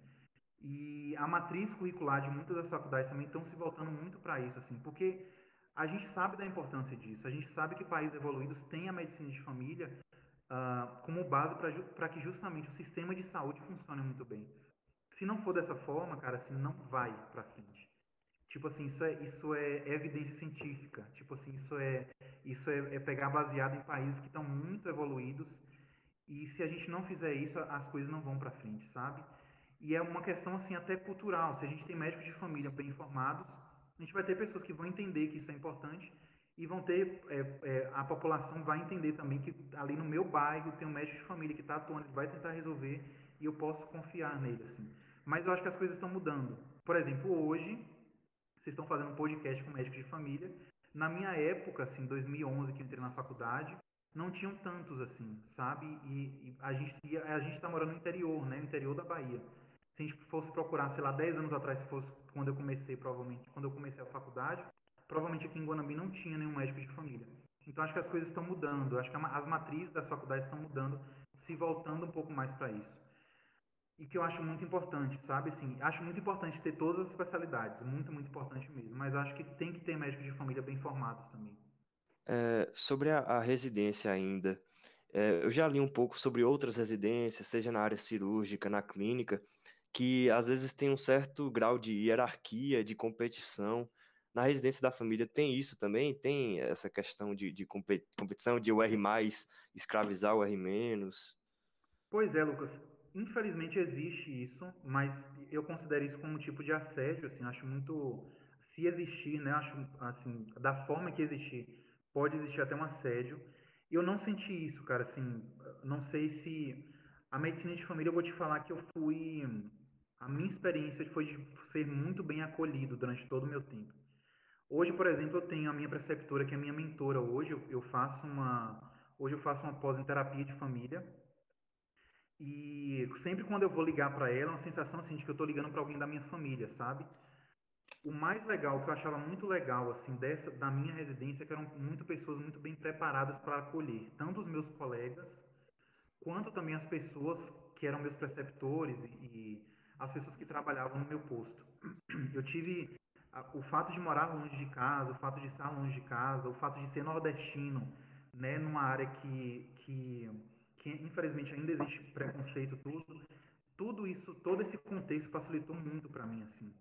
e a matriz curricular de muitas das faculdades também estão se voltando muito para isso, assim, porque a gente sabe da importância disso. A gente sabe que países evoluídos têm a medicina de família uh, como base para que justamente o sistema de saúde funcione muito bem. Se não for dessa forma, cara, assim, não vai para frente. Tipo assim, isso é, isso é evidência científica. Tipo assim, isso é, isso é, é pegar baseado em países que estão muito evoluídos. E se a gente não fizer isso, as coisas não vão para frente, sabe? E é uma questão assim até cultural. Se a gente tem médicos de família bem informados, a gente vai ter pessoas que vão entender que isso é importante e vão ter é, é, a população vai entender também que ali no meu bairro tem um médico de família que está atuando, ele vai tentar resolver e eu posso confiar nele assim. Mas eu acho que as coisas estão mudando. Por exemplo, hoje vocês estão fazendo um podcast com médico de família. Na minha época, assim, 2011 que eu entrei na faculdade, não tinham tantos assim, sabe? E, e a gente a gente está morando no interior, né? No interior da Bahia se a gente fosse procurar, sei lá, 10 anos atrás, se fosse quando eu comecei, provavelmente, quando eu comecei a faculdade, provavelmente aqui em Guanambi não tinha nenhum médico de família. Então acho que as coisas estão mudando, acho que as matrizes das faculdades estão mudando, se voltando um pouco mais para isso. E que eu acho muito importante, sabe? Assim, acho muito importante ter todas as especialidades, muito, muito importante mesmo. Mas acho que tem que ter médicos de família bem formados também. É, sobre a, a, residência ainda, é, eu já li um pouco sobre outras residências, seja na área cirúrgica, na clínica, que às vezes tem um certo grau de hierarquia, de competição. Na residência da família tem isso também? Tem essa questão de, de competição, de o R mais escravizar o R menos? Pois é, Lucas. Infelizmente existe isso, mas eu considero isso como um tipo de assédio, assim, acho muito se existir, né, acho assim, da forma que existir, pode existir até um assédio. Eu não senti isso, cara, assim, não sei se a medicina de família eu vou te falar que eu fui a minha experiência foi de ser muito bem acolhido durante todo o meu tempo. Hoje, por exemplo, eu tenho a minha preceptora, que é a minha mentora. Hoje eu, faço uma, hoje eu faço uma pós em terapia de família. E sempre quando eu vou ligar para ela, é uma sensação assim de que eu estou ligando para alguém da minha família, sabe? O mais legal, que eu achava muito legal assim dessa da minha residência, é que eram muito pessoas muito bem preparadas para acolher, tanto os meus colegas quanto também as pessoas que eram meus preceptores e, as pessoas que trabalhavam no meu posto. Eu tive o fato de morar longe de casa, o fato de estar longe de casa, o fato de ser nordestino, né, numa área que, que, que infelizmente ainda existe preconceito tudo, tudo isso, todo esse contexto facilitou muito para mim assim.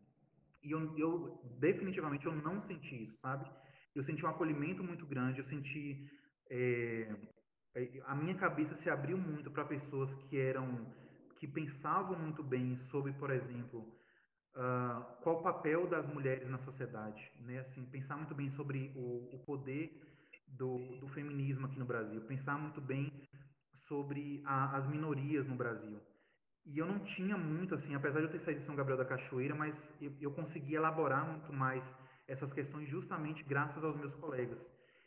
E eu, eu definitivamente eu não senti isso, sabe? Eu senti um acolhimento muito grande, eu senti é, a minha cabeça se abriu muito para pessoas que eram que pensavam muito bem sobre, por exemplo, uh, qual o papel das mulheres na sociedade, né? Assim, pensar muito bem sobre o, o poder do, do, feminismo aqui no Brasil, pensar muito bem sobre a, as minorias no Brasil. E eu não tinha muito, assim, apesar de eu ter saído de São Gabriel da Cachoeira, mas eu, eu consegui elaborar muito mais essas questões justamente graças aos meus colegas.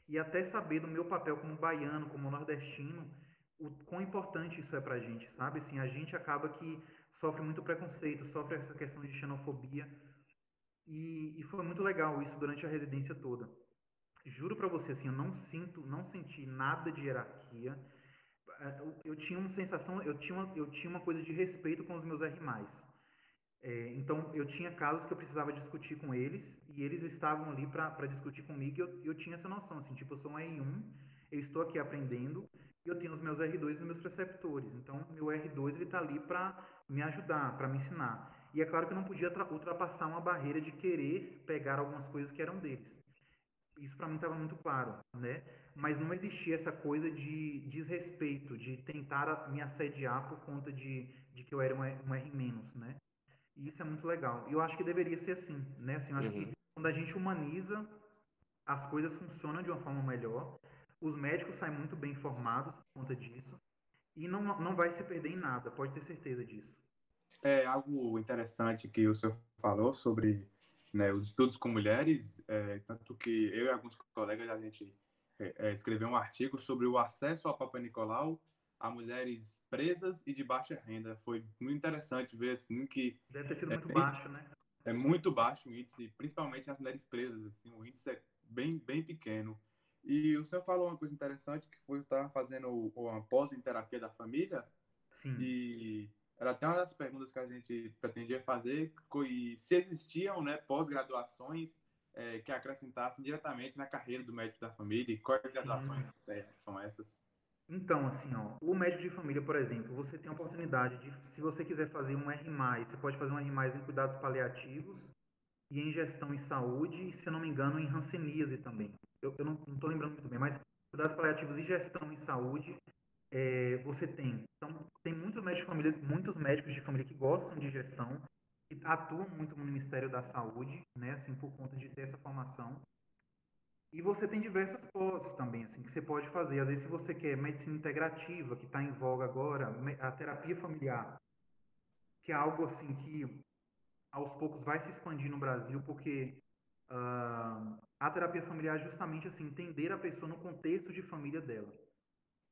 E até saber do meu papel como baiano, como nordestino, o quão importante isso é pra gente, sabe? Assim, a gente acaba que sofre muito preconceito, sofre essa questão de xenofobia. E, e foi muito legal isso durante a residência toda. Juro para você, assim, eu não sinto, não senti nada de hierarquia. É, eu, tinha uma sensação, eu tinha uma, eu tinha uma coisa de respeito com os meus R+. É, então, eu tinha casos que eu precisava discutir com eles e eles estavam ali para discutir comigo e eu, eu tinha essa noção, assim, tipo, eu sou um R1, eu estou aqui aprendendo e eu tenho os meus R2 e os meus preceptores. Então, meu R2 ele está ali para me ajudar, para me ensinar. E é claro que eu não podia ultrapassar uma barreira de querer pegar algumas coisas que eram deles. Isso para mim estava muito claro, né? Mas não existia essa coisa de desrespeito, de tentar me assediar por conta de, de que eu era um R-, né? E isso é muito legal. E eu acho que deveria ser assim, né? Assim, eu acho uhum. que quando a gente humaniza, as coisas funcionam de uma forma melhor. Os médicos saem muito bem informados por conta disso. E não, não vai se perder em nada, pode ter certeza disso. É algo interessante que o senhor falou sobre né, os estudos com mulheres, é, tanto que eu e alguns colegas a gente é, é, escreveu um artigo sobre o acesso ao Papa Nicolau a mulheres presas e de baixa renda. Foi muito interessante ver assim que deve ter sido muito baixo, né? É muito baixo o índice, principalmente nas mulheres presas. Assim, o índice é bem bem pequeno. E o senhor falou uma coisa interessante que foi estar fazendo uma pós em terapia da família. Sim. E era até uma das perguntas que a gente pretendia fazer, e se existiam né, pós-graduações é, que acrescentassem diretamente na carreira do médico da família, e quais graduações é, são essas? Então, assim, ó, o médico de família, por exemplo, você tem a oportunidade de, se você quiser fazer um R+, você pode fazer um R+, em cuidados paliativos e em gestão em saúde, e, se eu não me engano, em ranceníase também. Eu, eu não estou lembrando muito bem, mas cuidados paliativos e gestão em saúde é, você tem. Então, tem muitos médicos, de família, muitos médicos de família que gostam de gestão, que atuam muito no Ministério da Saúde, né, assim, por conta de ter essa formação. E você tem diversas pós também, assim, que você pode fazer. Às vezes, se você quer medicina integrativa, que está em voga agora, a terapia familiar, que é algo assim que aos poucos vai se expandir no Brasil, porque uh, a terapia familiar é justamente assim, entender a pessoa no contexto de família dela.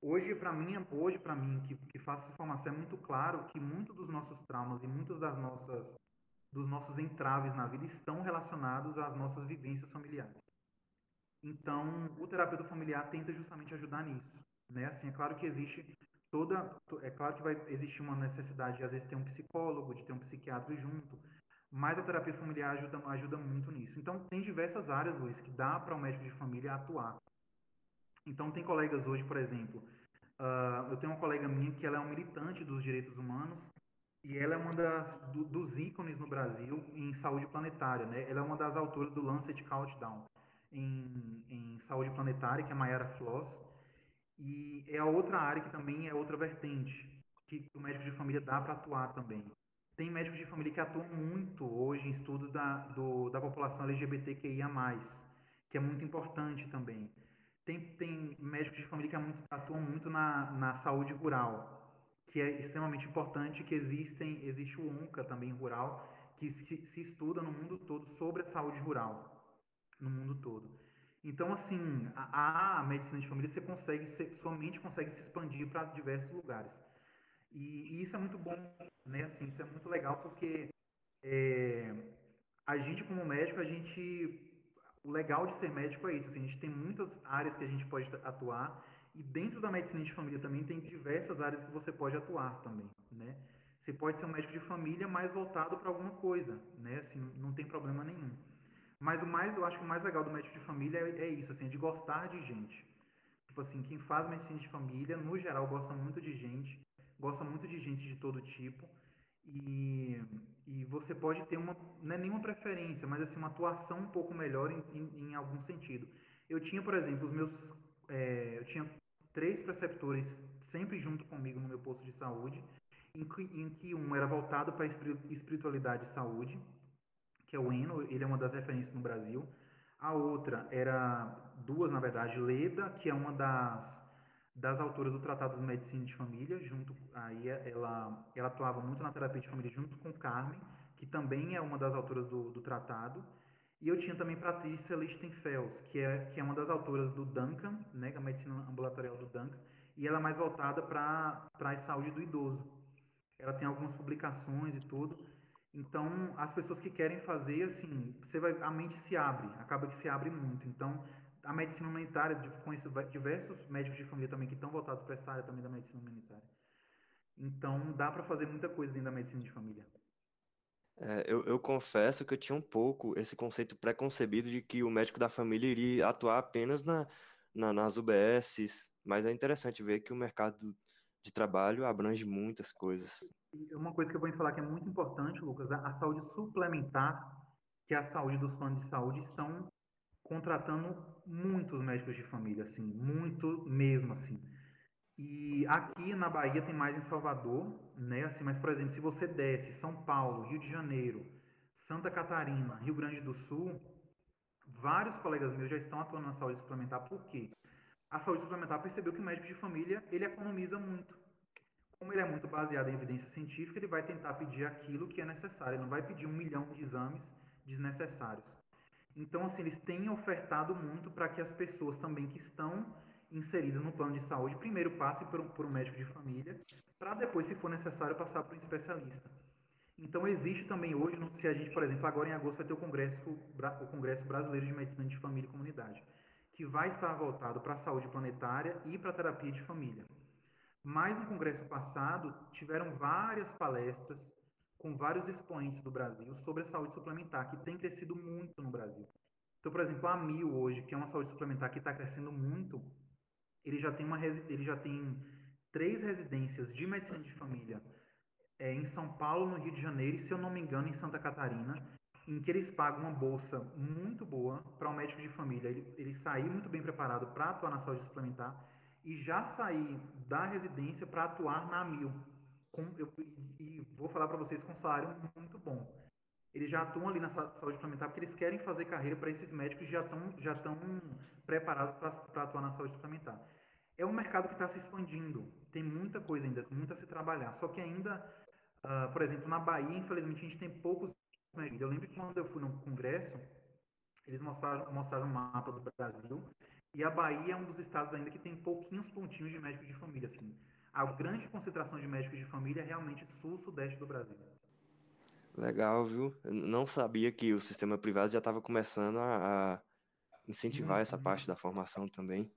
Hoje, para mim, hoje para mim que, que faço essa formação, é muito claro que muitos dos nossos traumas e muitos das nossas dos nossos entraves na vida estão relacionados às nossas vivências familiares. Então, o terapeuta familiar tenta justamente ajudar nisso, né? Assim, é claro que existe toda, é claro que vai existir uma necessidade de às vezes ter um psicólogo, de ter um psiquiatra junto, mas a terapia familiar ajuda, ajuda muito nisso. Então, tem diversas áreas, Luiz, que dá para o médico de família atuar. Então, tem colegas hoje, por exemplo, uh, eu tenho uma colega minha que ela é um militante dos direitos humanos e ela é uma das do, dos ícones no Brasil em saúde planetária, né? Ela é uma das autoras do Lancet Countdown em, em saúde planetária, que é Mayara Floss, e é a outra área que também é outra vertente que o médico de família dá para atuar também. Tem médicos de família que atuam muito hoje em estudos da, do, da população LGBTQIA+, que é muito importante também. Tem, tem médicos de família que muito, atuam muito na, na saúde rural, que é extremamente importante, que existem, existe o ONCA também rural, que se, se estuda no mundo todo sobre a saúde rural, no mundo todo. Então, assim, a, a medicina de família você consegue, você somente consegue se expandir para diversos lugares. E, e, isso é muito bom, né? Assim, isso é muito legal porque é, a gente como médico, a gente o legal de ser médico é isso, assim, a gente tem muitas áreas que a gente pode atuar e dentro da medicina de família também tem diversas áreas que você pode atuar também, né? Você pode ser um médico de família mais voltado para alguma coisa, né? Assim, não tem problema nenhum. Mas o mais, eu acho que o mais legal do médico de família é, é isso, assim, é de gostar de gente. Tipo assim, quem faz medicina de família, no geral, gosta muito de gente, gosta muito de gente de todo tipo e, e você pode ter uma, não é nenhuma preferência, mas assim, uma atuação um pouco melhor em, em, em algum sentido. Eu tinha, por exemplo, os meus, é, eu tinha três preceptores sempre junto comigo no meu posto de saúde, em que, em que um era voltado para espiritualidade e saúde, que é o Eno, ele é uma das referências no Brasil. A outra era duas, na verdade, Leda, que é uma das das autoras do Tratado de Medicina de Família, junto aí ela ela atuava muito na terapia de família junto com Carmen, que também é uma das autoras do, do tratado. E eu tinha também Patrícia Lichtenfels, que é que é uma das autoras do Duncan, né, a medicina ambulatorial do Duncan, e ela é mais voltada para a saúde do idoso. Ela tem algumas publicações e tudo. Então, as pessoas que querem fazer, assim, você vai, a mente se abre, acaba que se abre muito. Então, a medicina humanitária, conheço diversos médicos de família também que estão voltados para essa área também da medicina humanitária. Então, dá para fazer muita coisa dentro da medicina de família. É, eu, eu confesso que eu tinha um pouco esse conceito preconcebido de que o médico da família iria atuar apenas na, na, nas UBSs, mas é interessante ver que o mercado de trabalho abrange muitas coisas. Uma coisa que eu vou falar que é muito importante, Lucas, a saúde suplementar, que é a saúde dos planos de saúde, estão contratando muitos médicos de família, assim, muito mesmo, assim. E aqui na Bahia tem mais em Salvador, né? Assim, mas por exemplo, se você desce São Paulo, Rio de Janeiro, Santa Catarina, Rio Grande do Sul, vários colegas meus já estão atuando na saúde suplementar. Por quê? A saúde suplementar percebeu que o médico de família ele economiza muito. Como ele é muito baseado em evidência científica, ele vai tentar pedir aquilo que é necessário. Ele não vai pedir um milhão de exames desnecessários. Então, assim, eles têm ofertado muito para que as pessoas também que estão inseridas no plano de saúde, primeiro passe por um, por um médico de família, para depois, se for necessário, passar por um especialista. Então, existe também hoje, se a gente, por exemplo, agora em agosto vai ter o Congresso, o Congresso Brasileiro de Medicina de Família e Comunidade, que vai estar voltado para a saúde planetária e para a terapia de família. Mas no congresso passado, tiveram várias palestras com vários expoentes do Brasil sobre a saúde suplementar, que tem crescido muito no Brasil. Então, por exemplo, a Mil hoje, que é uma saúde suplementar que está crescendo muito, ele já tem uma ele já tem três residências de medicina de família é, em São Paulo, no Rio de Janeiro e, se eu não me engano, em Santa Catarina, em que eles pagam uma bolsa muito boa para um médico de família. Ele, ele sair muito bem preparado para atuar na saúde suplementar e já sair da residência para atuar na Mil. Com, eu, e vou falar para vocês com salário muito bom. Eles já atuam ali na saúde suplementar porque eles querem fazer carreira para esses médicos que já estão já estão preparados para atuar na saúde suplementar. É um mercado que está se expandindo. Tem muita coisa ainda, muito a se trabalhar. Só que ainda, uh, por exemplo, na Bahia, infelizmente, a gente tem poucos médicos. Eu lembro que quando eu fui no congresso, eles mostraram, mostraram um mapa do Brasil e a Bahia é um dos estados ainda que tem pouquinhos pontinhos de médicos de família, assim. A grande concentração de médicos de família é realmente sul-sudeste do Brasil. Legal, viu? Eu não sabia que o sistema privado já estava começando a, a incentivar essa parte da formação também.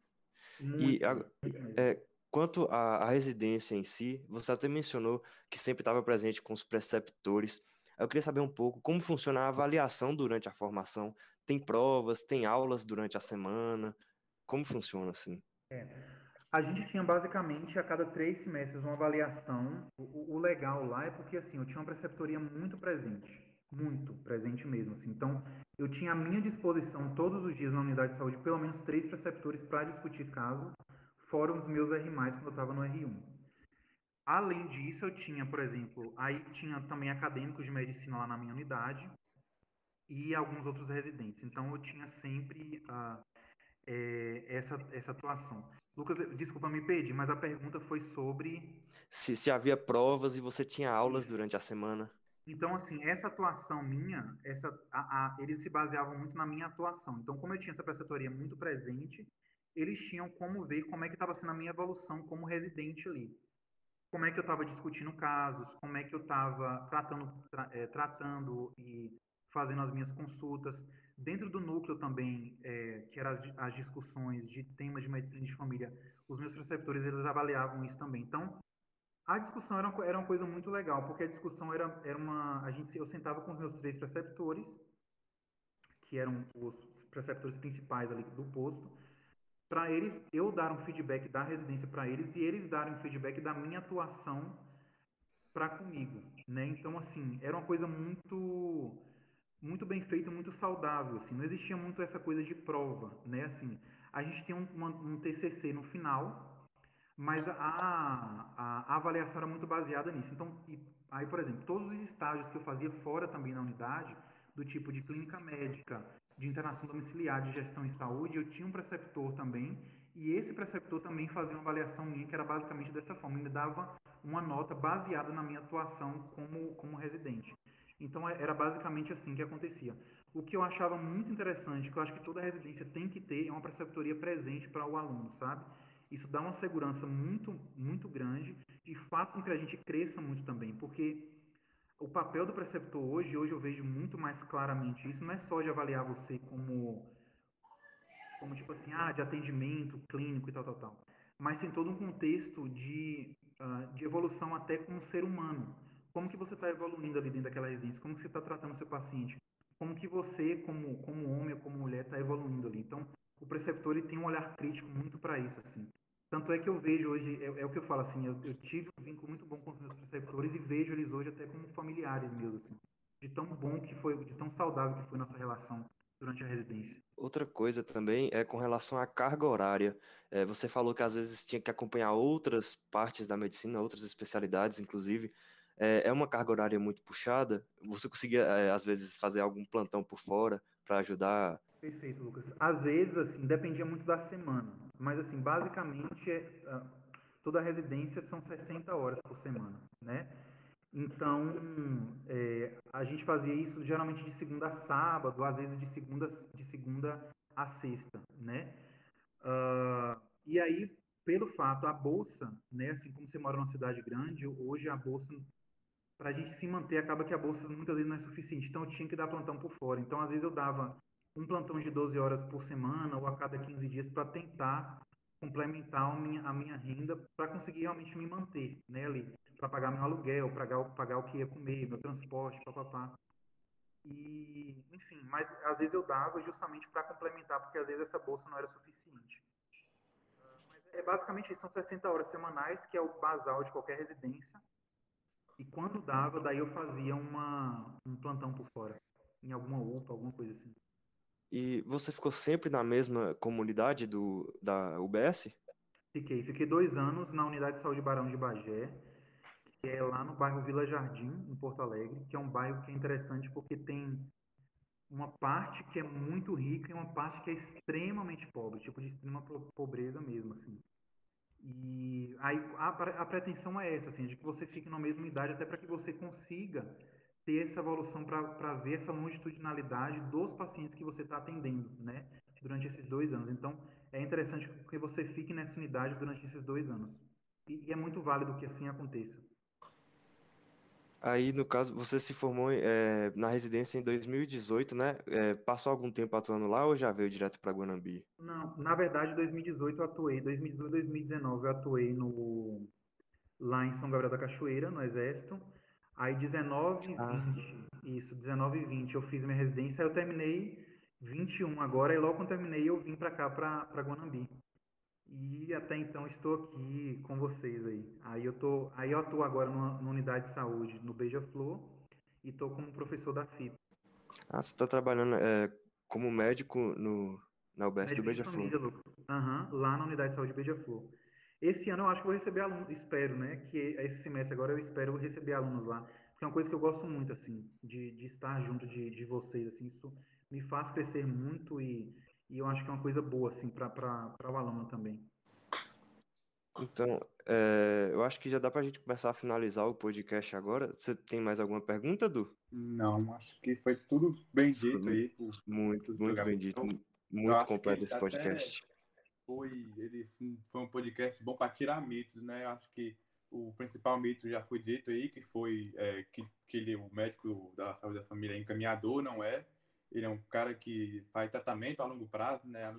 E a, é, quanto à, à residência em si, você até mencionou que sempre estava presente com os preceptores. Eu queria saber um pouco como funciona a avaliação durante a formação. Tem provas, tem aulas durante a semana? Como funciona assim? É. A gente tinha basicamente a cada três semestres uma avaliação. O, o, legal lá é porque assim eu tinha uma preceptoria muito presente, muito presente mesmo. Assim. Então eu tinha à minha disposição todos os dias na unidade de saúde pelo menos três preceptores para discutir caso, fora os meus R+, quando eu estava no R1. Além disso, eu tinha, por exemplo, aí tinha também acadêmicos de medicina lá na minha unidade e alguns outros residentes. Então eu tinha sempre uh, é, essa, essa atuação. Lucas, desculpa me perdi, mas a pergunta foi sobre. Se, se havia provas e você tinha aulas durante a semana. Então, assim, essa atuação minha, essa, a, a, eles se baseavam muito na minha atuação. Então, como eu tinha essa preceptoria muito presente, eles tinham como ver como é que estava sendo a minha evolução como residente ali. Como é que eu estava discutindo casos, como é que eu estava tratando, tra, é, tratando e fazendo as minhas consultas. Dentro do núcleo também, é, que eram as, as, discussões de temas de medicina de família, os meus preceptores eles avaliavam isso também. Então, a discussão era uma, era uma coisa muito legal, porque a discussão era, era uma. A gente, eu sentava com os meus três preceptores, que eram os preceptores principais ali do posto, para eles, eu dar um feedback da residência para eles e eles darem um feedback da minha atuação para comigo, né? Então, assim, era uma coisa muito muito bem feito, muito saudável, assim, não existia muito essa coisa de prova, né, assim, a gente tem um, um TCC no final, mas a, a, a, avaliação era muito baseada nisso, então, e, aí, por exemplo, todos os estágios que eu fazia fora também na unidade, do tipo de clínica médica, de internação domiciliar, de gestão em saúde, eu tinha um preceptor também, e esse preceptor também fazia uma avaliação minha, que era basicamente dessa forma, ele dava uma nota baseada na minha atuação como, como residente. Então é, era basicamente assim que acontecia. O que eu achava muito interessante, que eu acho que toda residência tem que ter, é uma preceptoria presente para o aluno, sabe? isso dá uma segurança muito, muito grande e faz com que a gente cresça muito também, porque o papel do preceptor hoje, hoje eu vejo muito mais claramente isso, não é só de avaliar você como, como tipo assim, ah, de atendimento clínico e tal, tal, tal, mas tem todo um contexto de, uh, de evolução até como ser humano. Como que você está evoluindo ali dentro daquela residência? Como que você está tratando o seu paciente? Como que você, como, como homem ou como mulher, está evoluindo ali? Então, o preceptor ele tem um olhar crítico muito para isso, assim. Tanto é que eu vejo hoje, é, é o que eu falo assim, eu, eu, tive um vínculo muito bom com os meus preceptores e vejo eles hoje até como familiares meus, assim. De tão bom que foi, de tão saudável que foi nossa relação durante a residência. Outra coisa também é com relação à carga horária. É, você falou que às vezes tinha que acompanhar outras partes da medicina, outras especialidades, inclusive. É, é uma carga horária muito puxada? Você conseguia, é, às vezes, fazer algum plantão por fora para ajudar Perfeito, Lucas. Às vezes, assim, dependia muito da semana. Mas, assim, basicamente, é, ah, toda residência são 60 horas por semana, né? Então, é, a gente fazia isso geralmente de segunda a sábado, às vezes de segunda, de segunda a sexta, né? Uh, e aí, pelo fato, a bolsa, né? Assim como você mora numa cidade grande, hoje a bolsa, para a gente se manter, acaba que a bolsa muitas vezes não é suficiente. Então, eu tinha que dar plantão por fora. Então, às vezes eu dava um plantão de 12 horas por semana ou a cada 15 dias para tentar complementar a minha, a minha renda para conseguir realmente me manter né, ali, para pagar meu aluguel, pagar, pagar o que ia comer, meu transporte, papapá. E, enfim, mas às vezes eu dava justamente para complementar, porque às vezes essa bolsa não era suficiente. Mas é basicamente isso, são 60 horas semanais, que é o basal de qualquer residência. E quando dava, daí eu fazia uma, um plantão por fora, em alguma UPA, alguma coisa assim. E você ficou sempre na mesma comunidade do, da UBS? Fiquei. Fiquei dois anos na Unidade de Saúde Barão de Bagé, que é lá no bairro Vila Jardim, em Porto Alegre, que é um bairro que é interessante porque tem uma parte que é muito rica e uma parte que é extremamente pobre, tipo de extrema pobreza mesmo, assim. E aí a, a pretensão é essa, assim, de que você fique na mesma idade até para que você consiga ter essa evolução para ver essa longitudinalidade dos pacientes que você está atendendo, né? Durante esses dois anos. Então, é interessante que você fique nessa unidade durante esses dois anos. E, e é muito válido que assim aconteça. Aí, no caso, você se formou é, na residência em 2018, né? É, passou algum tempo atuando lá ou já veio direto para Guanambi? Não, na verdade, em 2018 eu atuei. 2018 2019 eu atuei no, lá em São Gabriel da Cachoeira, no Exército. Aí 19 e ah. 20, isso, 19 e 20 eu fiz minha residência, aí eu terminei 21 agora, e logo quando terminei eu vim para cá, para Guanambi. E até então estou aqui com vocês aí. Aí eu, tô, aí eu atuo agora numa, numa unidade de saúde no Beija-Flor e estou como professor da FIP. Ah, você está trabalhando é, como médico no, na UBS do Beija-Flor? Uhum, lá na unidade de saúde Beija-Flor. Esse ano eu acho que vou receber alunos, espero, né? Que esse semestre agora eu espero receber alunos lá. Porque é uma coisa que eu gosto muito, assim, de, de estar junto de, de vocês, assim, isso me faz crescer muito e, e eu acho que é uma coisa boa, assim, para o aluno também. Então, é, eu acho que já dá para a gente começar a finalizar o podcast agora. Você tem mais alguma pergunta, Du? Não, acho que foi tudo bem dito aí. Muito, muito bem dito. Muito completo esse podcast. Foi ele assim, foi um podcast bom para tirar mitos, né? Acho que o principal mito já foi dito aí, que foi é, que, que ele, o médico da saúde da família é encaminhador, não é? Ele é um cara que faz tratamento a longo prazo, né? A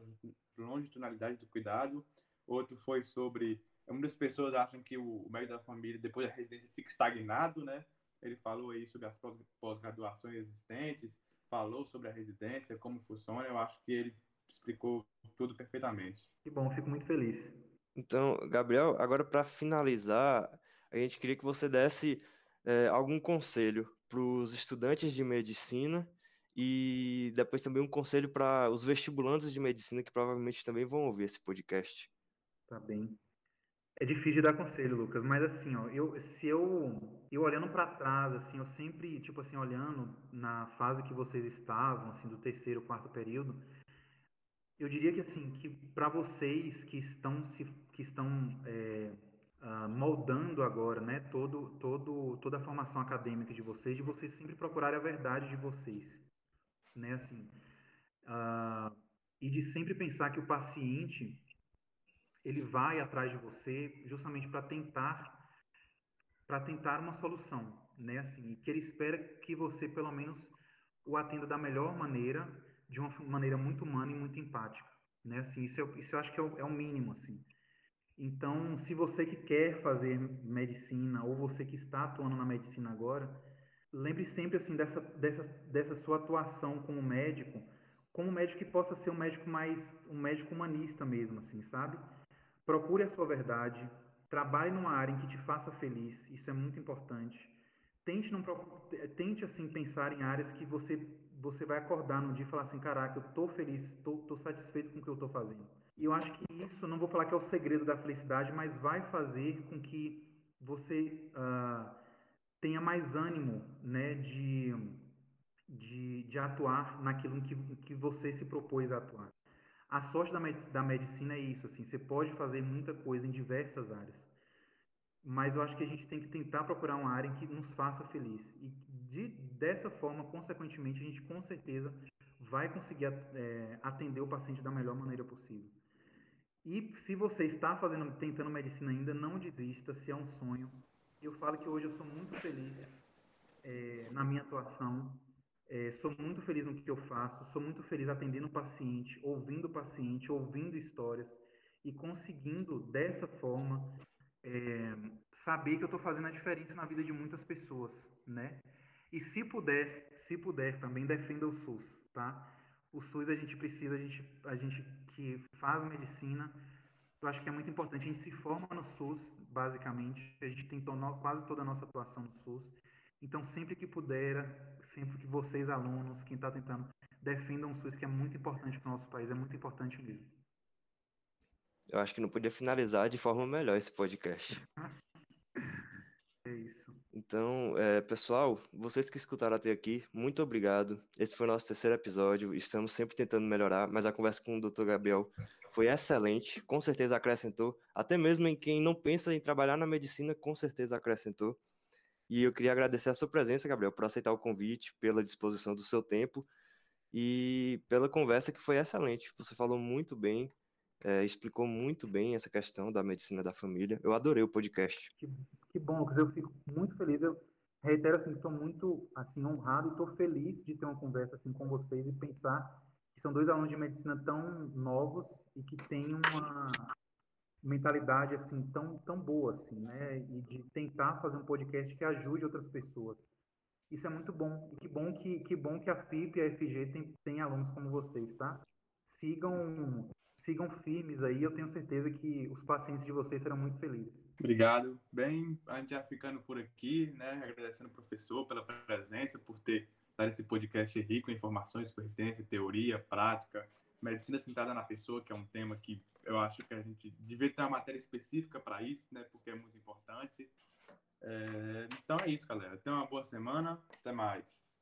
longitudinalidade do cuidado. Outro foi sobre muitas pessoas acham que o médico da família depois da residência fica estagnado, né? Ele falou aí sobre as pós-graduações existentes, falou sobre a residência, como funciona. Eu acho que ele explicou tudo perfeitamente. Que bom, fico muito feliz. Então, Gabriel, agora para finalizar, a gente queria que você desse é, algum conselho para os estudantes de medicina e depois também um conselho para os vestibulantes de medicina que provavelmente também vão ouvir esse podcast. Tá bem. É difícil dar conselho, Lucas, mas assim, ó, eu, se eu, eu olhando para trás, assim, eu sempre, tipo assim, olhando na fase que vocês estavam, assim, do terceiro, quarto período, eu diria que assim, que para vocês que estão se que estão é, uh, moldando agora, né, todo todo toda a formação acadêmica de vocês, de vocês sempre procurarem a verdade de vocês, né, assim, uh, e de sempre pensar que o paciente ele vai atrás de você justamente para tentar para tentar uma solução, né? Assim, que ele espera que você pelo menos o atenda da melhor maneira, de uma maneira muito humana e muito empática, né? Assim, isso eu, isso eu acho que é o, é o mínimo, assim. Então, se você que quer fazer medicina ou você que está atuando na medicina agora, lembre sempre assim dessa, dessa, dessa sua atuação como médico, como médico que possa ser um médico mais um médico humanista mesmo, assim, sabe? Procure a sua verdade, trabalhe numa área em que te faça feliz, isso é muito importante. Tente não tente assim pensar em áreas que você você vai acordar no dia e falar assim, caraca, eu tô feliz, tô, tô satisfeito com o que eu tô fazendo. E eu acho que isso, não vou falar que é o segredo da felicidade, mas vai fazer com que você uh, tenha mais ânimo, né, de, de, de atuar naquilo que, que você se propôs a atuar. A sorte da, da medicina é isso, assim, você pode fazer muita coisa em diversas áreas, mas eu acho que a gente tem que tentar procurar uma área que nos faça feliz. E de, dessa forma, consequentemente, a gente com certeza vai conseguir é, atender o paciente da melhor maneira possível. E se você está fazendo, tentando medicina ainda, não desista, se é um sonho. Eu falo que hoje eu sou muito feliz é, na minha atuação, é, sou muito feliz no que eu faço, sou muito feliz atendendo o paciente, ouvindo o paciente, ouvindo histórias e conseguindo, dessa forma, é, saber que eu estou fazendo a diferença na vida de muitas pessoas, né? E se puder, se puder, também defenda o SUS, tá? O SUS a gente precisa, a gente, a gente que faz medicina, eu acho que é muito importante. A gente se forma no SUS, basicamente, a gente tem quase toda a nossa atuação no SUS. Então, sempre que puder, sempre que vocês, alunos, quem está tentando, defendam o SUS, que é muito importante para o nosso país, é muito importante mesmo. Eu acho que não podia finalizar de forma melhor esse podcast. Então, é, pessoal, vocês que escutaram até aqui, muito obrigado. Esse foi o nosso terceiro episódio. Estamos sempre tentando melhorar, mas a conversa com o Dr. Gabriel foi excelente. Com certeza acrescentou. Até mesmo em quem não pensa em trabalhar na medicina, com certeza acrescentou. E eu queria agradecer a sua presença, Gabriel, por aceitar o convite, pela disposição do seu tempo e pela conversa que foi excelente. Você falou muito bem, é, explicou muito bem essa questão da medicina da família. Eu adorei o podcast. Que, que bom, Lucas. Eu fico muito feliz. Eu reitero assim, estou muito assim honrado e estou feliz de ter uma conversa assim com vocês e pensar que são dois alunos de medicina tão novos e que têm uma mentalidade assim tão tão boa assim, né? E de tentar fazer um podcast que ajude outras pessoas. Isso é muito bom. E que bom que que bom que a FIP e a FG tem, tem alunos como vocês, tá? Sigam sigam firmes aí, eu tenho certeza que os pacientes de vocês serão muito felizes. Obrigado. Bem, a gente já ficando por aqui, né? Agradecendo o professor pela presença, por ter dado esse podcast rico em informações sobre resistência, teoria, prática, medicina centrada na pessoa, que é um tema que eu acho que a gente devia ter uma matéria específica para isso, né? Porque é muito importante. É... Então é isso, galera. Tenha uma boa semana. Até mais.